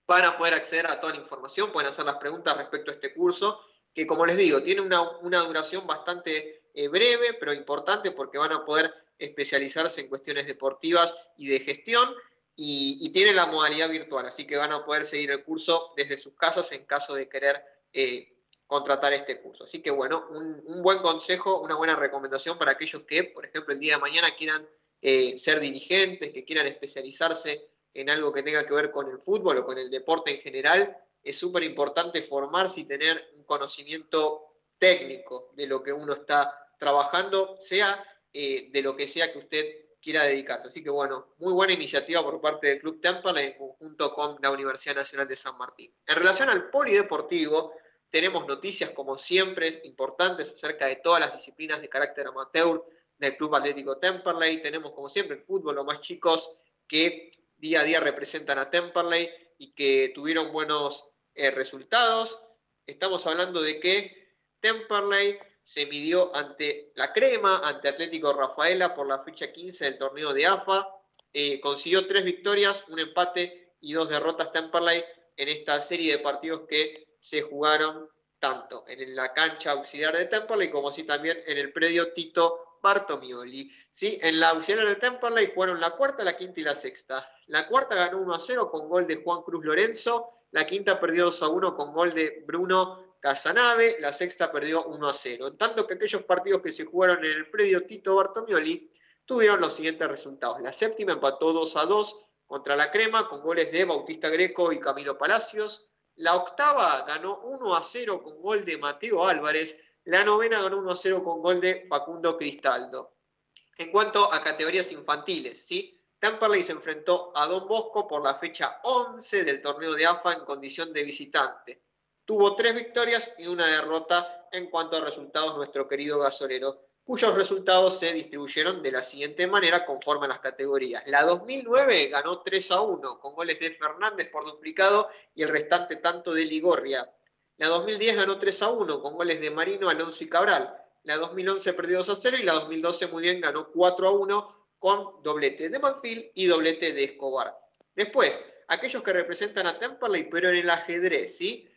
van a poder acceder a toda la información, pueden hacer las preguntas respecto a este curso, que como les digo, tiene una, una duración bastante eh, breve, pero importante porque van a poder especializarse en cuestiones deportivas y de gestión. Y, tienen la modalidad virtual, así que van a poder seguir el curso desde sus casas en caso de querer eh, contratar este curso. Así que bueno, un, buen consejo, una buena recomendación para aquellos que, por ejemplo, el día de mañana quieran eh, ser dirigentes, que quieran especializarse en algo que tenga que ver con el fútbol o con el deporte en general. Es súper importante formarse y tener un conocimiento técnico de lo que uno está trabajando, sea eh, de lo que sea que usted quiera dedicarse. Así que bueno, muy buena iniciativa por parte del Club Temple en con la Universidad Nacional de San Martín. En relación al polideportivo, tenemos noticias como siempre importantes acerca de todas las disciplinas de carácter amateur del Club Atlético Temperley. Tenemos como siempre el fútbol, los más chicos que día a día representan a Temperley y que tuvieron buenos eh, resultados. Estamos hablando de que Temperley se midió ante la Crema, ante Atlético Rafaela por la fecha 15 del torneo de AFA. Eh, consiguió tres victorias, un empate y dos derrotas Temperley en esta serie de partidos que se jugaron tanto en la cancha auxiliar de Temperley como así también en el predio Tito Bartomioli. ¿sí? En la auxiliar de Temperley jugaron la cuarta, la quinta y la sexta. La cuarta ganó 1 a 0 con gol de Juan Cruz Lorenzo. La quinta perdió 2 a 1 con gol de Bruno Casanave, la sexta perdió 1 a 0. En tanto que aquellos partidos que se jugaron en el predio Tito Bartomioli tuvieron los siguientes resultados. La séptima empató 2 a 2 contra la Crema con goles de Bautista Greco y Camilo Palacios. La octava ganó 1 a 0 con gol de Mateo Álvarez. La novena ganó 1 a 0 con gol de Facundo Cristaldo. En cuanto a categorías infantiles, ¿sí? Temperley se enfrentó a Don Bosco por la fecha 11 del torneo de AFA en condición de visitante. Tuvo tres victorias y una derrota en cuanto a resultados nuestro querido gasolero, cuyos resultados se distribuyeron de la siguiente manera conforme a las categorías. La 2009 ganó 3 a 1 con goles de Fernández por duplicado y el restante tanto de Ligorria. La 2010 ganó 3 a 1 con goles de Marino, Alonso y Cabral. La 2011 perdió 2 a 0 y la 2012 muy bien ganó 4 a 1 con doblete de Manfield y doblete de Escobar. Después, aquellos que representan a Temperley pero en el ajedrez, ¿sí?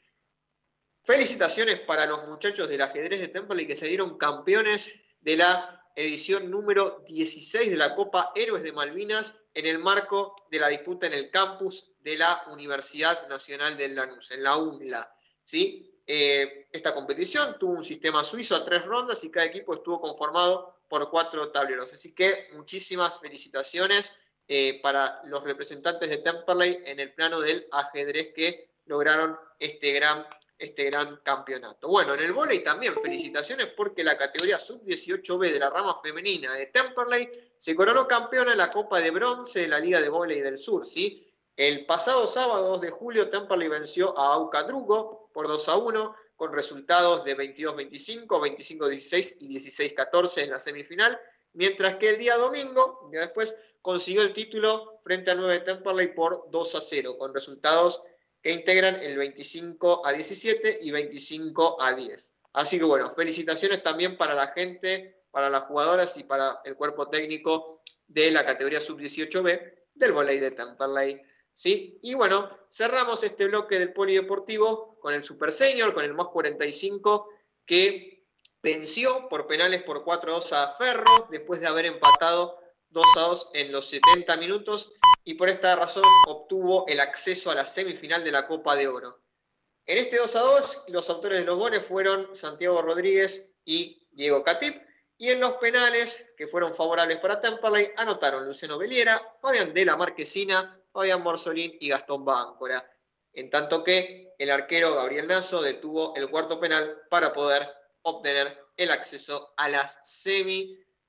Felicitaciones para los muchachos del ajedrez de Temple que salieron campeones de la edición número 16 de la Copa Héroes de Malvinas en el marco de la disputa en el campus de la Universidad Nacional del Lanús, en la UNLA. ¿sí? Eh, esta competición tuvo un sistema suizo a tres rondas y cada equipo estuvo conformado por cuatro tableros. Así que muchísimas felicitaciones eh, para los representantes de Temperley en el plano del ajedrez que lograron este gran este gran campeonato. Bueno, en el vóley también felicitaciones porque la categoría sub-18B de la rama femenina de Temperley se coronó campeona en la Copa de Bronce de la Liga de Vóley del Sur, ¿sí? El pasado sábado 2 de julio Temperley venció a Aucadrugo por 2 a 1 con resultados de 22-25, 25-16 y 16-14 en la semifinal, mientras que el día domingo, ya después, consiguió el título frente a 9 Temperley por 2 a 0 con resultados que integran el 25 a 17 y 25 a 10. Así que bueno, felicitaciones también para la gente, para las jugadoras y para el cuerpo técnico de la categoría sub-18B del volley de Temperley. ¿sí? Y bueno, cerramos este bloque del polideportivo con el Super Senior, con el más 45, que venció por penales por 4 2 a Ferro, después de haber empatado 2 a 2 en los 70 minutos y por esta razón obtuvo el acceso a la semifinal de la Copa de Oro. En este 2 a 2, los autores de los goles fueron Santiago Rodríguez y Diego Catip, y en los penales, que fueron favorables para Temperley, anotaron Luciano Beliera, Fabián de la Marquesina, Fabián Morsolín y Gastón Báncora. En tanto que el arquero Gabriel Nazo detuvo el cuarto penal para poder obtener el acceso a las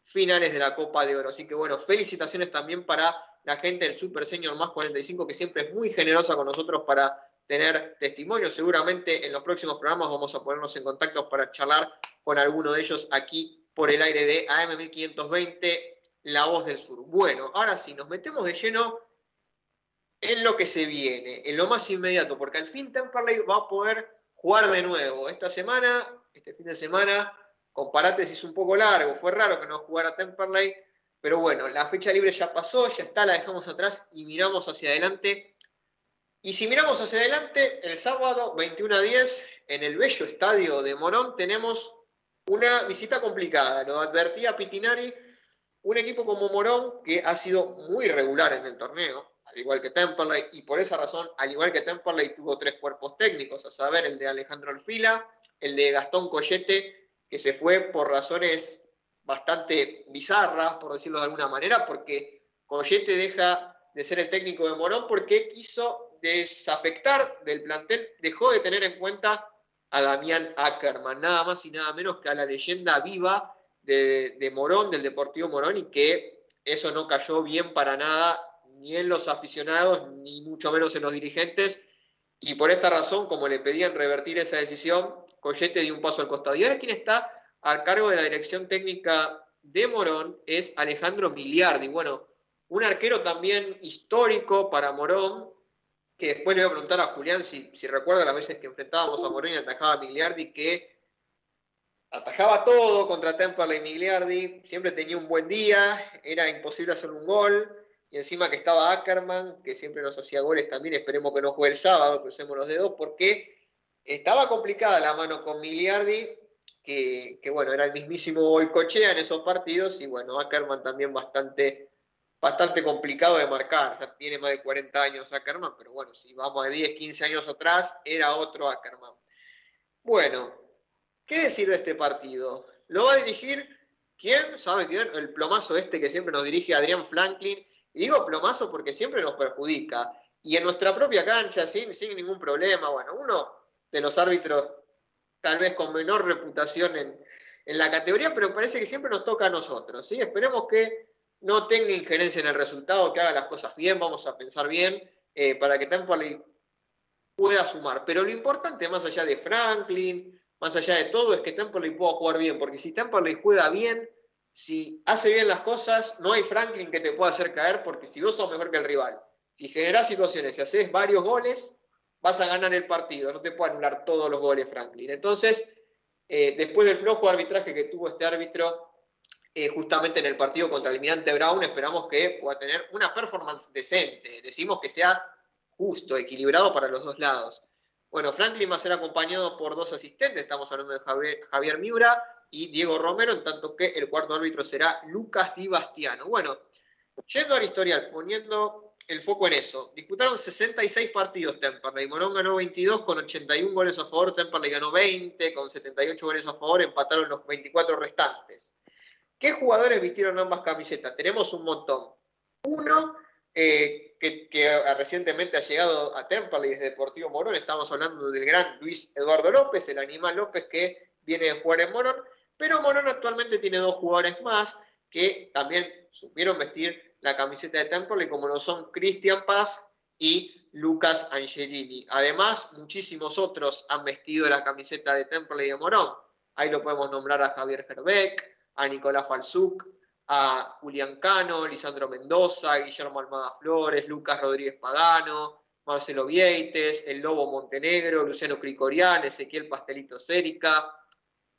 semifinales de la Copa de Oro. Así que bueno, felicitaciones también para la gente del Super Senior más 45 que siempre es muy generosa con nosotros para tener testimonios. Seguramente en los próximos programas vamos a ponernos en contacto para charlar con alguno de ellos aquí por el aire de AM 1520, La Voz del Sur. Bueno, ahora sí, nos metemos de lleno en lo que se viene, en lo más inmediato, porque al fin Temperley va a poder jugar de nuevo. Esta semana, este fin de semana, con parátesis un poco largo, fue raro que no jugara Temperley, pero bueno, la fecha libre ya pasó, ya está, la dejamos atrás y miramos hacia adelante. Y si miramos hacia adelante, el sábado 21 a 10, en el bello estadio de Morón, tenemos una visita complicada, lo advertía Pitinari, un equipo como Morón que ha sido muy regular en el torneo, al igual que Temperley, y por esa razón, al igual que Temperley, tuvo tres cuerpos técnicos, a saber, el de Alejandro Alfila, el de Gastón Collete, que se fue por razones bastante bizarras, por decirlo de alguna manera, porque Collete deja de ser el técnico de Morón porque quiso desafectar del plantel, dejó de tener en cuenta a Damián Ackerman, nada más y nada menos que a la leyenda viva de, de Morón, del Deportivo Morón, y que eso no cayó bien para nada ni en los aficionados, ni mucho menos en los dirigentes. Y por esta razón, como le pedían revertir esa decisión, Collete dio un paso al costado. Y ahora quien está al cargo de la dirección técnica de Morón es Alejandro Miliardi. Bueno, un arquero también histórico para Morón, que después le voy a preguntar a Julián si, si recuerda las veces que enfrentábamos a Morón y atajaba a Miliardi, que atajaba todo contra Temperley y Miliardi, siempre tenía un buen día, era imposible hacer un gol, y encima que estaba Ackerman, que siempre nos hacía goles también, esperemos que no juegue el sábado, crucemos los dedos, porque estaba complicada la mano con Miliardi, que, bueno, era el mismísimo Boicochea en esos partidos, y bueno, Ackerman también bastante, bastante complicado de marcar, ya tiene más de 40 años Ackerman, pero bueno, si vamos a 10, 15 años atrás, era otro Ackerman. Bueno, ¿qué decir de este partido? Lo va a dirigir, ¿quién? ¿Sabe quién? El plomazo este que siempre nos dirige Adrián Franklin, y digo plomazo porque siempre nos perjudica. Y en nuestra propia cancha, sin, sin ningún problema, bueno, uno de los árbitros tal vez con menor reputación en, la categoría, pero parece que siempre nos toca a nosotros. ¿sí? Esperemos que no tenga injerencia en el resultado, que haga las cosas bien, vamos a pensar bien, eh, para que Temperley pueda sumar. Pero lo importante, más allá de Franklin, más allá de todo, es que Temperley pueda jugar bien, porque si Temperley juega bien, si hace bien las cosas, no hay Franklin que te pueda hacer caer, porque si vos sos mejor que el rival, si generás situaciones, si haces varios goles, vas a ganar el partido, no te puede anular todos los goles Franklin. Entonces, eh, después del flojo arbitraje que tuvo este árbitro, eh, justamente en el partido contra el Almirante Brown, esperamos que pueda tener una performance decente. Decimos que sea justo, equilibrado para los dos lados. Bueno, Franklin va a ser acompañado por dos asistentes, estamos hablando de Javier, Javier Miura y Diego Romero, en tanto que el cuarto árbitro será Lucas Di Bastiano. Bueno, yendo al historial, poniendo el foco en eso, disputaron 66 partidos Temperley, Morón ganó 22 con 81 goles a favor, Temperley ganó 20 con 78 goles a favor, empataron los 24 restantes. ¿Qué jugadores vistieron ambas camisetas? Tenemos un montón. Uno eh, que, recientemente ha llegado a Temperley desde Deportivo Morón, estamos hablando del gran Luis Eduardo López, el animal López que viene de jugar en Morón, pero Morón actualmente tiene dos jugadores más que también supieron vestir la camiseta de Temple, como lo son Christian Paz y Lucas Angelini. Además, muchísimos otros han vestido la camiseta de Temple y de Morón. Ahí lo podemos nombrar a Javier Gerbeck, a Nicolás Falzuc, a Julián Cano, Lisandro Mendoza, Guillermo Almada Flores, Lucas Rodríguez Pagano, Marcelo Vieites, el Lobo Montenegro, Luciano Cricorian, Ezequiel Pastelito Cérica,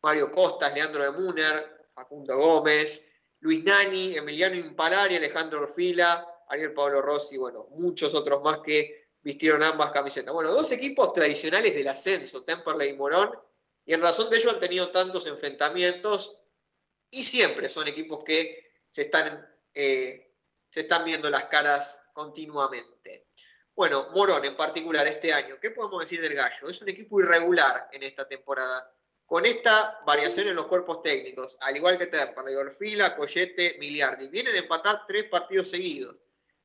Mario Costas, Leandro de Muner, Facundo Gómez, Luis Nani, Emiliano Impalari, Alejandro Orfila, Ariel Pablo Rossi, bueno, muchos otros más que vistieron ambas camisetas. Bueno, dos equipos tradicionales del ascenso, Temperley y Morón, y en razón de ello han tenido tantos enfrentamientos y siempre son equipos que se están, eh, se están viendo las caras continuamente. Bueno, Morón en particular este año, ¿qué podemos decir del Gallo? Es un equipo irregular en esta temporada con esta variación en los cuerpos técnicos, al igual que Temperley, Orfila, Coyete, Miliardi. Viene de empatar tres partidos seguidos.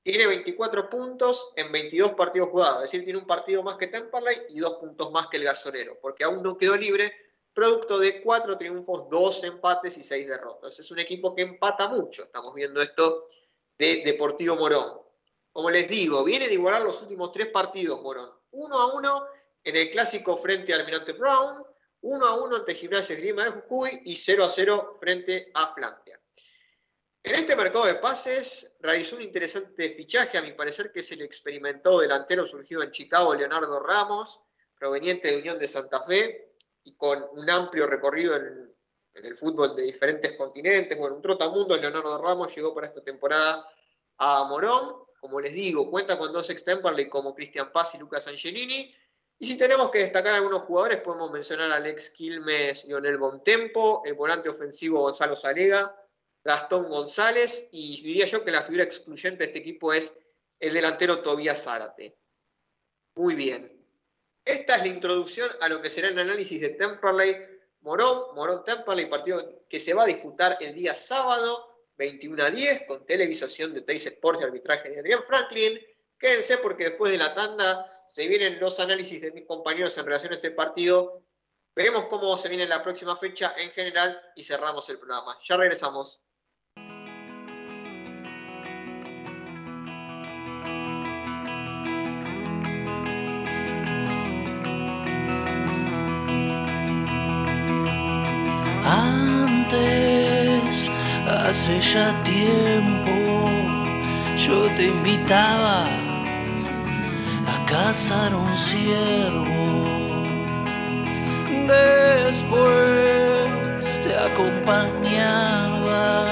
Tiene 24 puntos en 22 partidos jugados, es decir, tiene un partido más que Temperley y dos puntos más que el Gasolero, porque aún no quedó libre, producto de cuatro triunfos, dos empates y seis derrotas. Es un equipo que empata mucho, estamos viendo esto de Deportivo Morón. Como les digo, viene de igualar los últimos tres partidos Morón. Uno a uno en el clásico frente al Almirante Brown, 1 a 1 ante Gimnasia Grima de Jujuy y 0 a 0 frente a Flandia. En este mercado de pases realizó un interesante fichaje, a mi parecer, que es el experimentado delantero surgido en Chicago, Leonardo Ramos, proveniente de Unión de Santa Fe y con un amplio recorrido en, el fútbol de diferentes continentes. Bueno, un trotamundo, Leonardo Ramos llegó para esta temporada a Morón. Como les digo, cuenta con dos extemporales como Cristian Paz y Lucas Angelini Y si tenemos que destacar algunos jugadores, podemos mencionar a Alex Quilmes, Lionel Bontempo, el volante ofensivo Gonzalo Zalega, Gastón González, y diría yo que la figura excluyente de este equipo es el delantero Tobías Zárate. Muy bien. Esta es la introducción a lo que será el análisis de Temperley Morón, Morón Temperley, partido que se va a disputar el día sábado, 21 a 10, con televisación de Teis Sports y arbitraje de Adrián Franklin. Quédense porque después de la tanda se vienen los análisis de mis compañeros en relación a este partido. Veremos cómo se viene la próxima fecha en general y cerramos el programa. Ya regresamos. Antes, hace ya tiempo, yo te invitaba cazar un ciervo. Después te acompañaba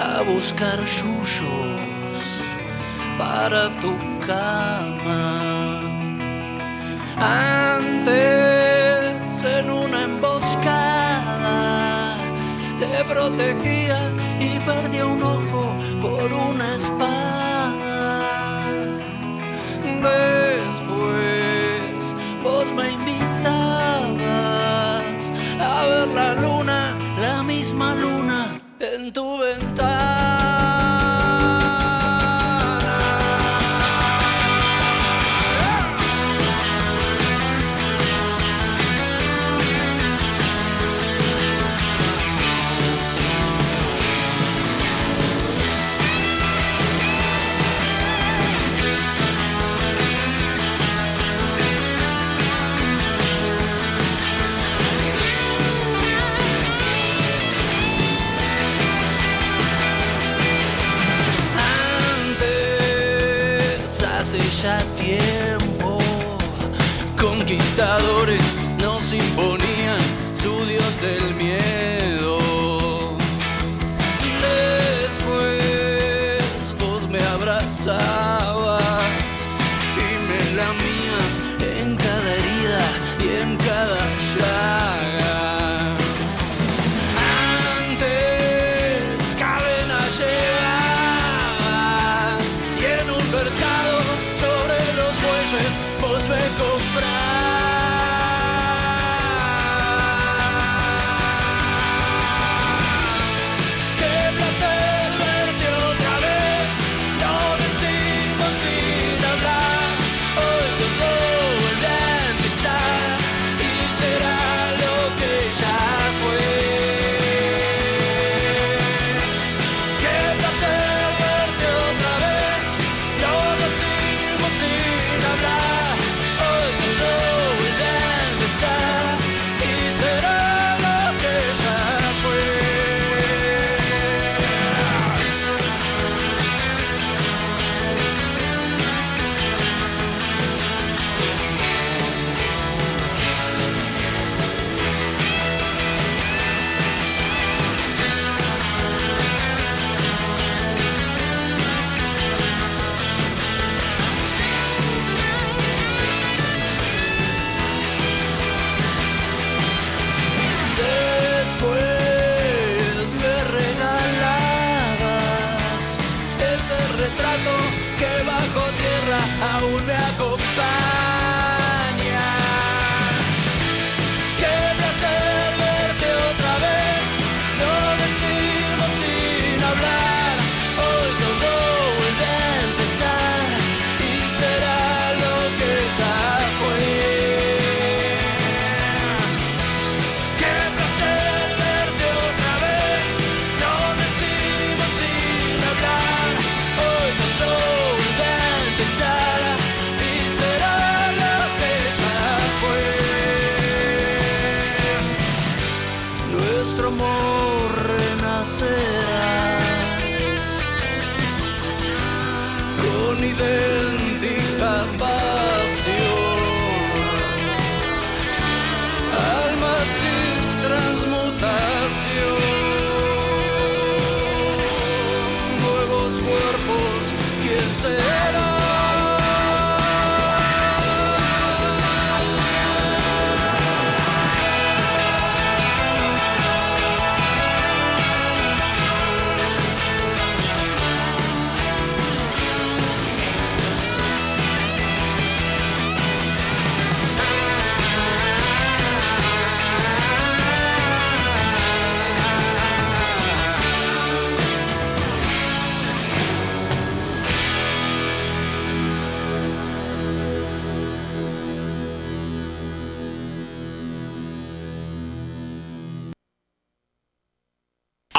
a buscar yuyos para tu cama. Antes en una emboscada te protegía y perdía un ojo por una espada. Después vos me invitabas a ver la luna, la misma luna en tu ventana. Ya tiempo. Conquistadores nos imponían su dios del miedo.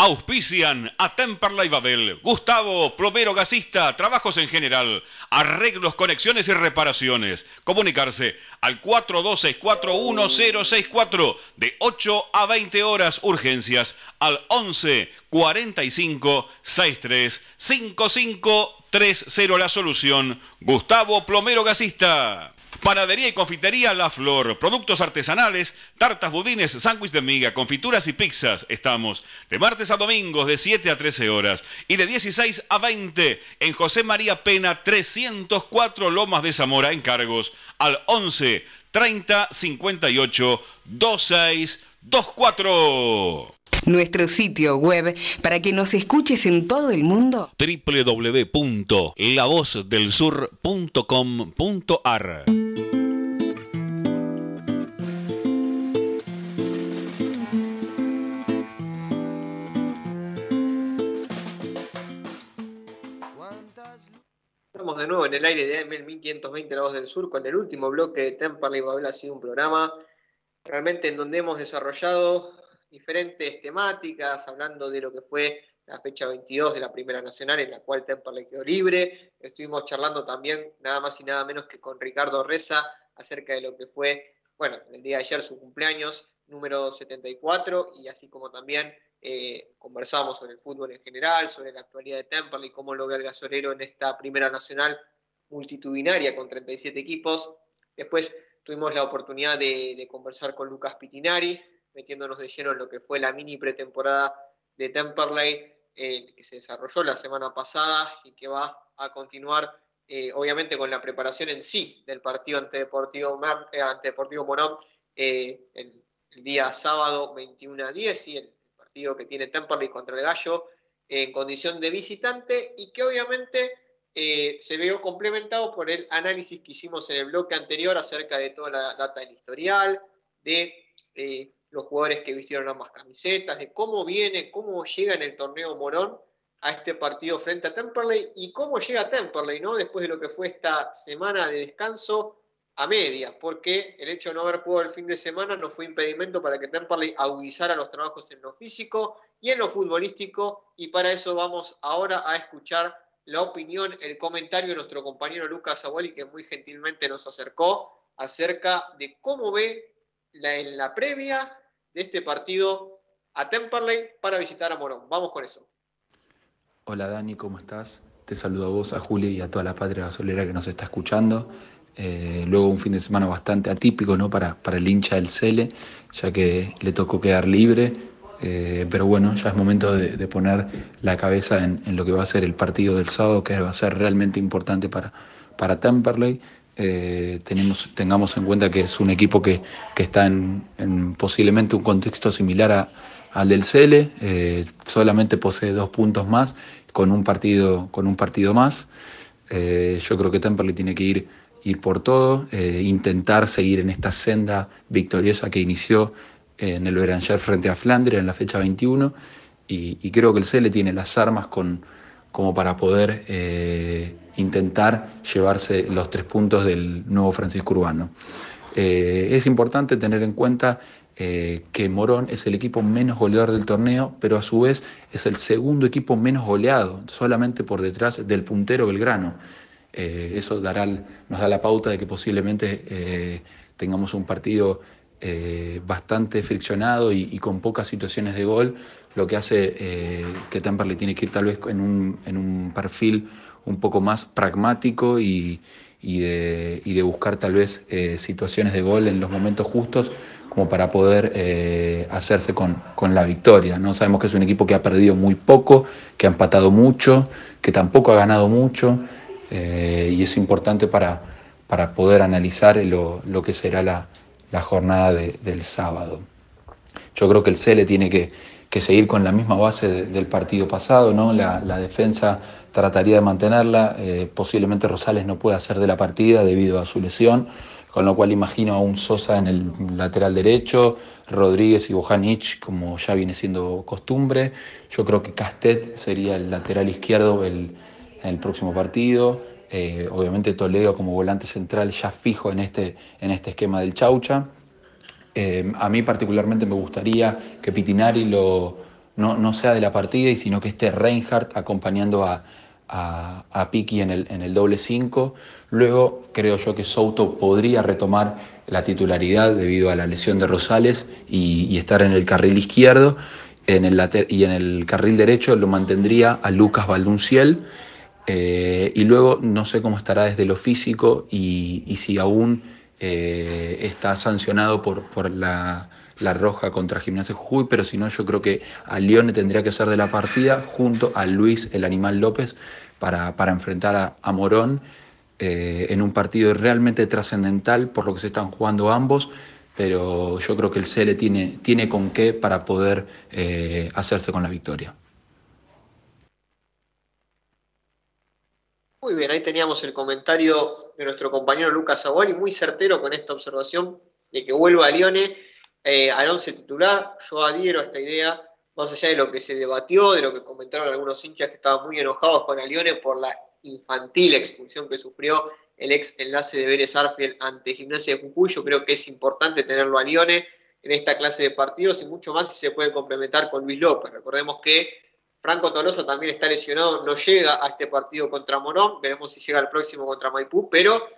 Auspician a Temperley Babel, Gustavo, plomero gasista, trabajos en general, arreglos, conexiones y reparaciones. Comunicarse al 42641064 de 8 a 20 horas urgencias al 11 45 63 55 30 la solución. Gustavo Plomero Gasista. Panadería y confitería La Flor, productos artesanales, tartas, budines, sándwich de miga, confituras y pizzas. Estamos de martes a domingos de 7 a 13 horas y de 16 a 20 en José María Pena 304 Lomas de Zamora encargos al 11 30 58 26 24. Nuestro sitio web para que nos escuches en todo el mundo. www.lavozdelsur.com.ar nuevo en el aire de AM 1520 La Voz del Sur con el último bloque de Temperley Babel. Ha sido un programa realmente en donde hemos desarrollado diferentes temáticas, hablando de lo que fue la fecha 22 de la Primera Nacional, en la cual Temperley quedó libre. Estuvimos charlando también nada más y nada menos que con Ricardo Reza acerca de lo que fue, bueno, el día de ayer su cumpleaños número 74 y así como también eh, conversamos sobre el fútbol en general, sobre la actualidad de Temperley, cómo lo ve el gasolero en esta Primera Nacional multitudinaria con 37 equipos. Después tuvimos la oportunidad de, de conversar con Lucas Pitinari, metiéndonos de lleno en lo que fue la mini pretemporada de Temperley, eh, que se desarrolló la semana pasada y que va a continuar, eh, obviamente, con la preparación en sí del partido ante Deportivo, eh, ante Deportivo Morón el, el, día sábado 21 a 10, y el partido que tiene Temperley contra el Gallo en condición de visitante y que obviamente se vio complementado por el análisis que hicimos en el bloque anterior acerca de toda la data del historial, de los jugadores que vistieron ambas camisetas, de cómo viene, cómo llega en el torneo Morón a este partido frente a Temperley y cómo llega Temperley, ¿no? Después de lo que fue esta semana de descanso a medias, porque el hecho de no haber jugado el fin de semana no fue impedimento para que Temperley agudizara los trabajos en lo físico y en lo futbolístico, y para eso vamos ahora a escuchar la opinión, el comentario de nuestro compañero Lucas Abueli, que muy gentilmente nos acercó acerca de cómo ve la, en la previa de este partido a Temperley para visitar a Morón. Vamos con eso. Hola Dani, ¿cómo estás? Te saludo a vos, a Juli y a toda la patria gasolera que nos está escuchando. Eh, luego un fin de semana bastante atípico ¿no? para, para el hincha del Cele, ya que le tocó quedar libre. Eh, pero bueno, ya es momento de, poner la cabeza en, lo que va a ser el partido del sábado, que va a ser realmente importante para, para Temperley. Eh, tenemos, tengamos en cuenta que es un equipo que, que está en, en, posiblemente un contexto similar a, al del Cele, eh, solamente posee dos puntos más con un partido, con un partido más. Yo creo que Temperley tiene que ir, ir por todo, eh, intentar seguir en esta senda victoriosa que inició en el Beranger frente a Flandria en la fecha 21 y, creo que el Cele tiene las armas con, como para poder eh, intentar llevarse los tres puntos del nuevo Francisco Urbano. Eh, es importante tener en cuenta que Morón es el equipo menos goleador del torneo, pero a su vez es el segundo equipo menos goleado, solamente por detrás del puntero Belgrano. Eh, eso nos da la pauta de que posiblemente eh, tengamos un partido bastante friccionado y, con pocas situaciones de gol, lo que hace que Temperley tiene que ir tal vez en un, en un perfil un poco más pragmático y, de, y de, buscar tal vez eh, situaciones de gol en los momentos justos como para poder eh, hacerse con, con, la victoria. ¿no? Sabemos que es un equipo que ha perdido muy poco, que ha empatado mucho, que tampoco ha ganado mucho eh, y es importante para, para poder analizar lo, lo que será la, la jornada de, del sábado. Yo creo que el CELE tiene que, que seguir con la misma base de, del partido pasado, ¿no? La, la, defensa trataría de mantenerla, eh, posiblemente Rosales no pueda hacer de la partida debido a su lesión, con lo cual imagino a un Sosa en el lateral derecho, Rodríguez y Bojanic como ya viene siendo costumbre, yo creo que Castet sería el lateral izquierdo el, en el próximo partido, eh, obviamente Toledo como volante central ya fijo en este, en este esquema del Chaucha, eh, a mí particularmente me gustaría que Pitinari lo, no, no sea de la partida y sino que esté Reinhardt acompañando a, a, a Piki en el, en el doble 5. Luego creo yo que Souto podría retomar la titularidad debido a la lesión de Rosales y, estar en el carril izquierdo. En el y en el carril derecho lo mantendría a Lucas Valdunciel. Eh, y luego no sé cómo estará desde lo físico y, si aún eh, está sancionado por, por la, roja contra Gimnasia Jujuy, pero si no yo creo que a Lione tendría que ser de la partida junto a Luis el Animal López para, para enfrentar a, Morón eh, en un partido realmente trascendental por lo que se están jugando ambos, pero yo creo que el CL tiene, tiene con qué para poder hacerse con la victoria. Muy bien, ahí teníamos el comentario de nuestro compañero Lucas Aguali, muy certero con esta observación de que vuelva a Lione eh, al once titular. Yo adhiero a esta idea, más allá de lo que se debatió, de lo que comentaron algunos hinchas que estaban muy enojados con Alione por la infantil expulsión que sufrió el ex enlace de Vélez Arfiel ante Gimnasia de Jujuy. Yo creo que es importante tenerlo a Lione en esta clase de partidos y mucho más si se puede complementar con Luis López. Recordemos que Franco Tolosa también está lesionado, no llega a este partido contra Morón, veremos si llega al próximo contra Maipú, pero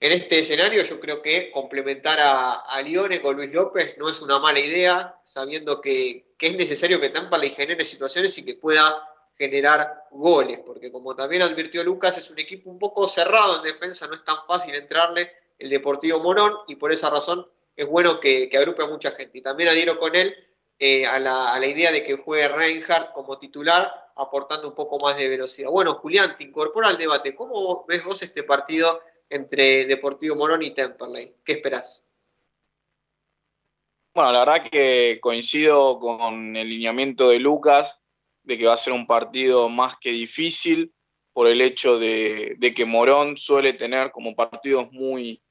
en este escenario yo creo que complementar a, a Lione con Luis López no es una mala idea, sabiendo que, es necesario que Tampa le genere situaciones y que pueda generar goles, porque como también advirtió Lucas, es un equipo un poco cerrado en defensa, no es tan fácil entrarle el Deportivo Morón y por esa razón es bueno que, agrupe a mucha gente. Y también adhiero con él eh, a, la, idea de que juegue Reinhardt como titular, aportando un poco más de velocidad. Bueno, Julián, te incorpora al debate. ¿Cómo ves vos este partido entre Deportivo Morón y Temperley? ¿Qué esperás? Bueno, la verdad que coincido con el lineamiento de Lucas, de que va a ser un partido más que difícil por el hecho de, de que Morón suele tener como partidos muy,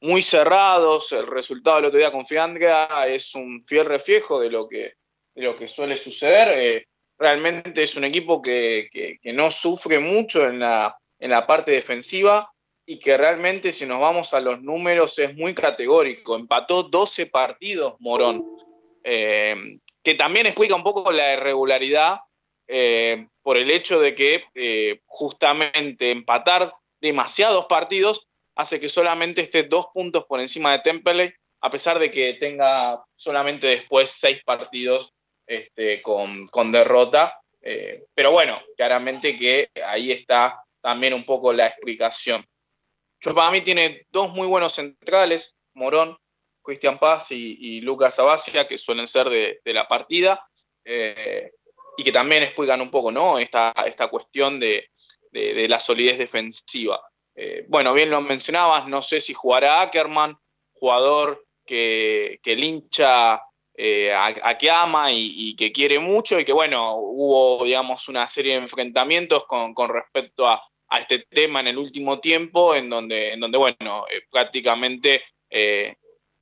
muy cerrados. El resultado del otro día con Fiandra es un fiel reflejo de lo que, lo que suele suceder. Eh, realmente es un equipo que, no sufre mucho en la, en la parte defensiva y que realmente si nos vamos a los números es muy categórico. Empató 12 partidos Morón, eh, que también explica un poco la irregularidad eh, por el hecho de que justamente empatar demasiados partidos hace que solamente esté dos puntos por encima de Temperley, a pesar de que tenga solamente después seis partidos este, con, derrota. Eh, pero bueno, claramente que ahí está también un poco la explicación. Yo, para mí tiene dos muy buenos centrales, Morón, Cristian Paz y, Lucas Abacia, que suelen ser de, la partida, eh, y que también explican un poco ¿no? esta, esta cuestión de, de la solidez defensiva. Eh, bueno, bien lo mencionabas, no sé si jugará Ackerman, jugador que, que el hincha eh, a, que ama y, que quiere mucho y que bueno, hubo digamos una serie de enfrentamientos con, respecto a, este tema en el último tiempo en donde, en donde bueno, eh, prácticamente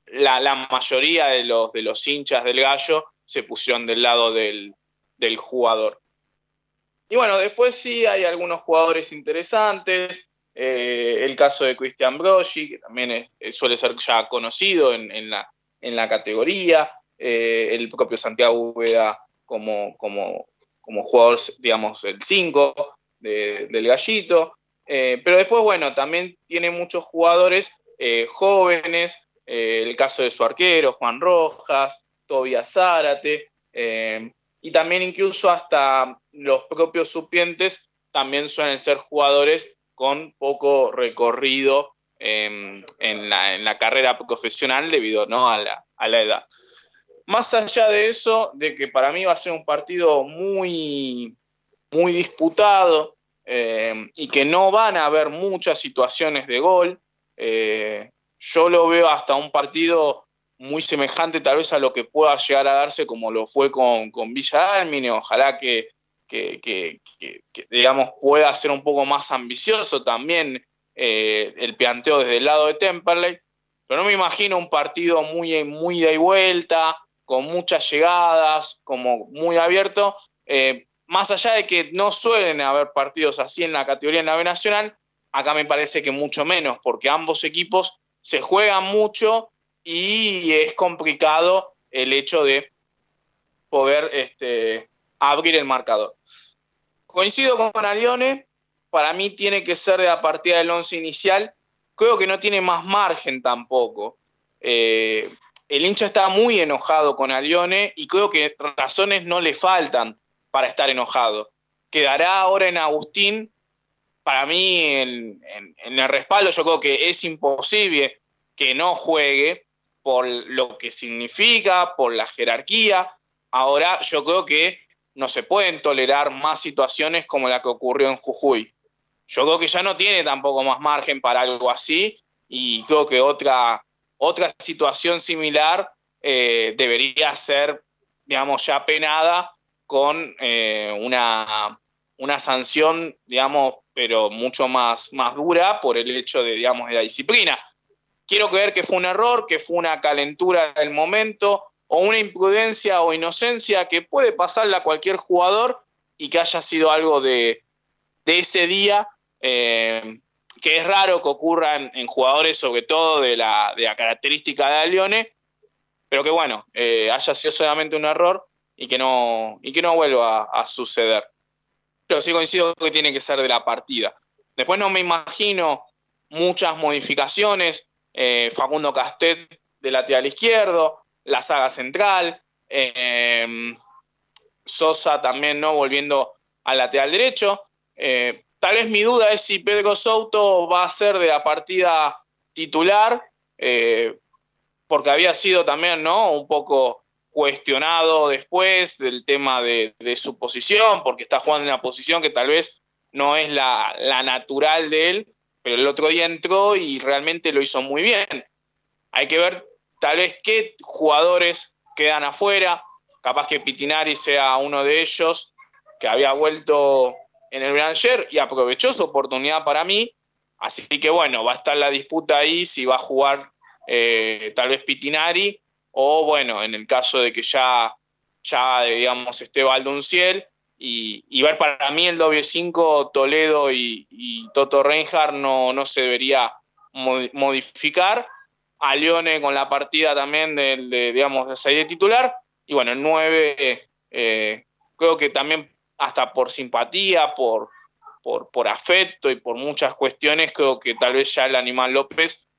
la, mayoría de los, de los hinchas del gallo se pusieron del lado del, del jugador. Y bueno, después sí hay algunos jugadores interesantes. Eh, el caso de Christian Broggi, que también suele ser ya conocido en, la, en la, categoría, eh, el propio Santiago Úbeda como, como, como jugador, digamos, el 5 del gallito. Eh, pero después, bueno, también tiene muchos jugadores jóvenes, el caso de su arquero, Juan Rojas, Tobias Zárate, y también incluso hasta los propios supientes también suelen ser jugadores con poco recorrido en, la, carrera profesional debido ¿no? a, la, edad. Más allá de eso, de que para mí va a ser un partido muy, muy disputado eh, y que no van a haber muchas situaciones de gol, eh, yo lo veo hasta un partido muy semejante tal vez a lo que pueda llegar a darse como lo fue con, con Villa Almine, ojalá que, que, digamos, pueda ser un poco más ambicioso también eh, el planteo desde el lado de Temperley. Pero no me imagino un partido muy, muy de vuelta, con muchas llegadas, como muy abierto. Eh, más allá de que no suelen haber partidos así en la categoría en la B Nacional, acá me parece que mucho menos, porque ambos equipos se juegan mucho y es complicado el hecho de poder este, abrir el marcador. Coincido con Alione, para mí tiene que ser de la partida del once inicial, creo que no tiene más margen tampoco. Eh, el hincha está muy enojado con Alione y creo que razones no le faltan para estar enojado. Quedará ahora en Agustín. Para mí, en, el respaldo, yo creo que es imposible que no juegue por lo que significa, por la jerarquía. Ahora, yo creo que no se pueden tolerar más situaciones como la que ocurrió en Jujuy. Yo creo que ya no tiene tampoco más margen para algo así y creo que otra otra situación similar eh, debería ser, digamos, ya penada con eh, una, una sanción, digamos, pero mucho más, más dura por el hecho de, digamos, de la disciplina. Quiero creer que fue un error, que fue una calentura del momento o una imprudencia o inocencia que puede pasarle a cualquier jugador y que haya sido algo de, ese día eh, que es raro que ocurra en, jugadores, sobre todo de la, característica de Alione, pero que bueno, eh, haya sido solamente un error y que no, y que no vuelva a, suceder. Pero sí coincido que tiene que ser de la partida. Después no me imagino muchas modificaciones. Eh, Facundo Castet de lateral izquierdo, la saga central, eh, Sosa también no volviendo al lateral derecho. Tal vez mi duda es si Pedro Souto va a ser de la partida titular, eh, porque había sido también ¿no? un poco cuestionado después del tema de, su posición, porque está jugando en una posición que tal vez no es la, natural de él, pero el otro día entró y realmente lo hizo muy bien. Hay que ver tal vez qué jugadores quedan afuera, capaz que Pitinari sea uno de ellos, que había vuelto en el Branger y aprovechó su oportunidad para mí. Así que bueno, va a estar la disputa ahí si va a jugar eh, tal vez Pitinari o bueno, en el caso de que ya, ya digamos, esté Valdunciel y, y ver para mí el doble 5 Toledo y, Toto Reinhardt no, no se debería modificar. A Leone con la partida también de, digamos, de 6 de titular. Y bueno, el 9 eh, creo que también hasta por simpatía, por, por, afecto y por muchas cuestiones, creo que tal vez ya el Animal López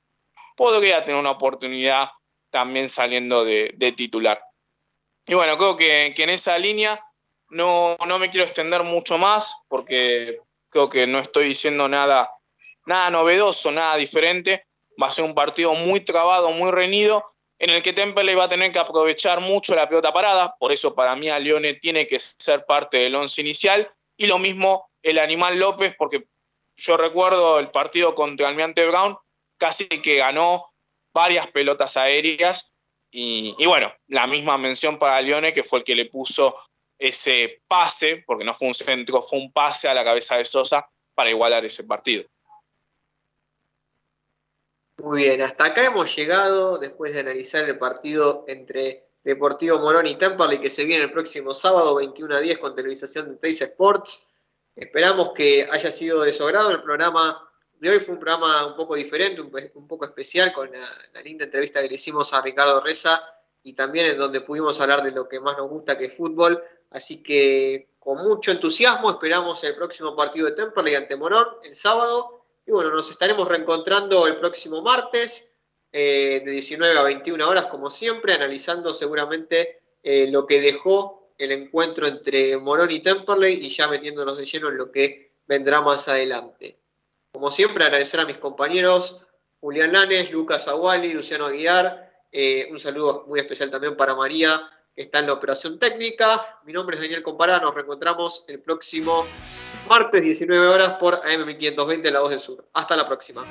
podría tener una oportunidad también saliendo de, titular. Y bueno, creo que, en esa línea no, no, me quiero extender mucho más porque creo que no estoy diciendo nada, nada novedoso, nada diferente. Va a ser un partido muy trabado, muy reñido en el que Temple va a tener que aprovechar mucho la pelota parada, por eso para mí a Leone tiene que ser parte del once inicial, y lo mismo el Animal López, porque yo recuerdo el partido contra Almiante Brown, casi que ganó varias pelotas aéreas, y, bueno, la misma mención para Leone, que fue el que le puso ese pase, porque no fue un centro, fue un pase a la cabeza de Sosa para igualar ese partido. Muy bien, hasta acá hemos llegado después de analizar el partido entre Deportivo Morón y Temperley que se viene el próximo sábado 21 a 10 con televisación de Teis Sports. Esperamos que haya sido de su agrado. El programa de hoy fue un programa un poco diferente, un, poco especial con la, linda entrevista que le hicimos a Ricardo Reza y también en donde pudimos hablar de lo que más nos gusta que es fútbol. Así que con mucho entusiasmo esperamos el próximo partido de Temperley ante Morón el sábado y bueno, nos estaremos reencontrando el próximo martes eh, de 19 a 21 horas, como siempre, analizando seguramente eh, lo que dejó el encuentro entre Morón y Temperley y ya metiéndonos de lleno en lo que vendrá más adelante. Como siempre, agradecer a mis compañeros Julián Lanes, Lucas Aguali, Luciano Aguiar. Eh, un saludo muy especial también para María, que está en la operación técnica. Mi nombre es Daniel Compará, nos reencontramos el próximo martes 19 horas por AM 520 La Voz del Sur. Hasta la próxima.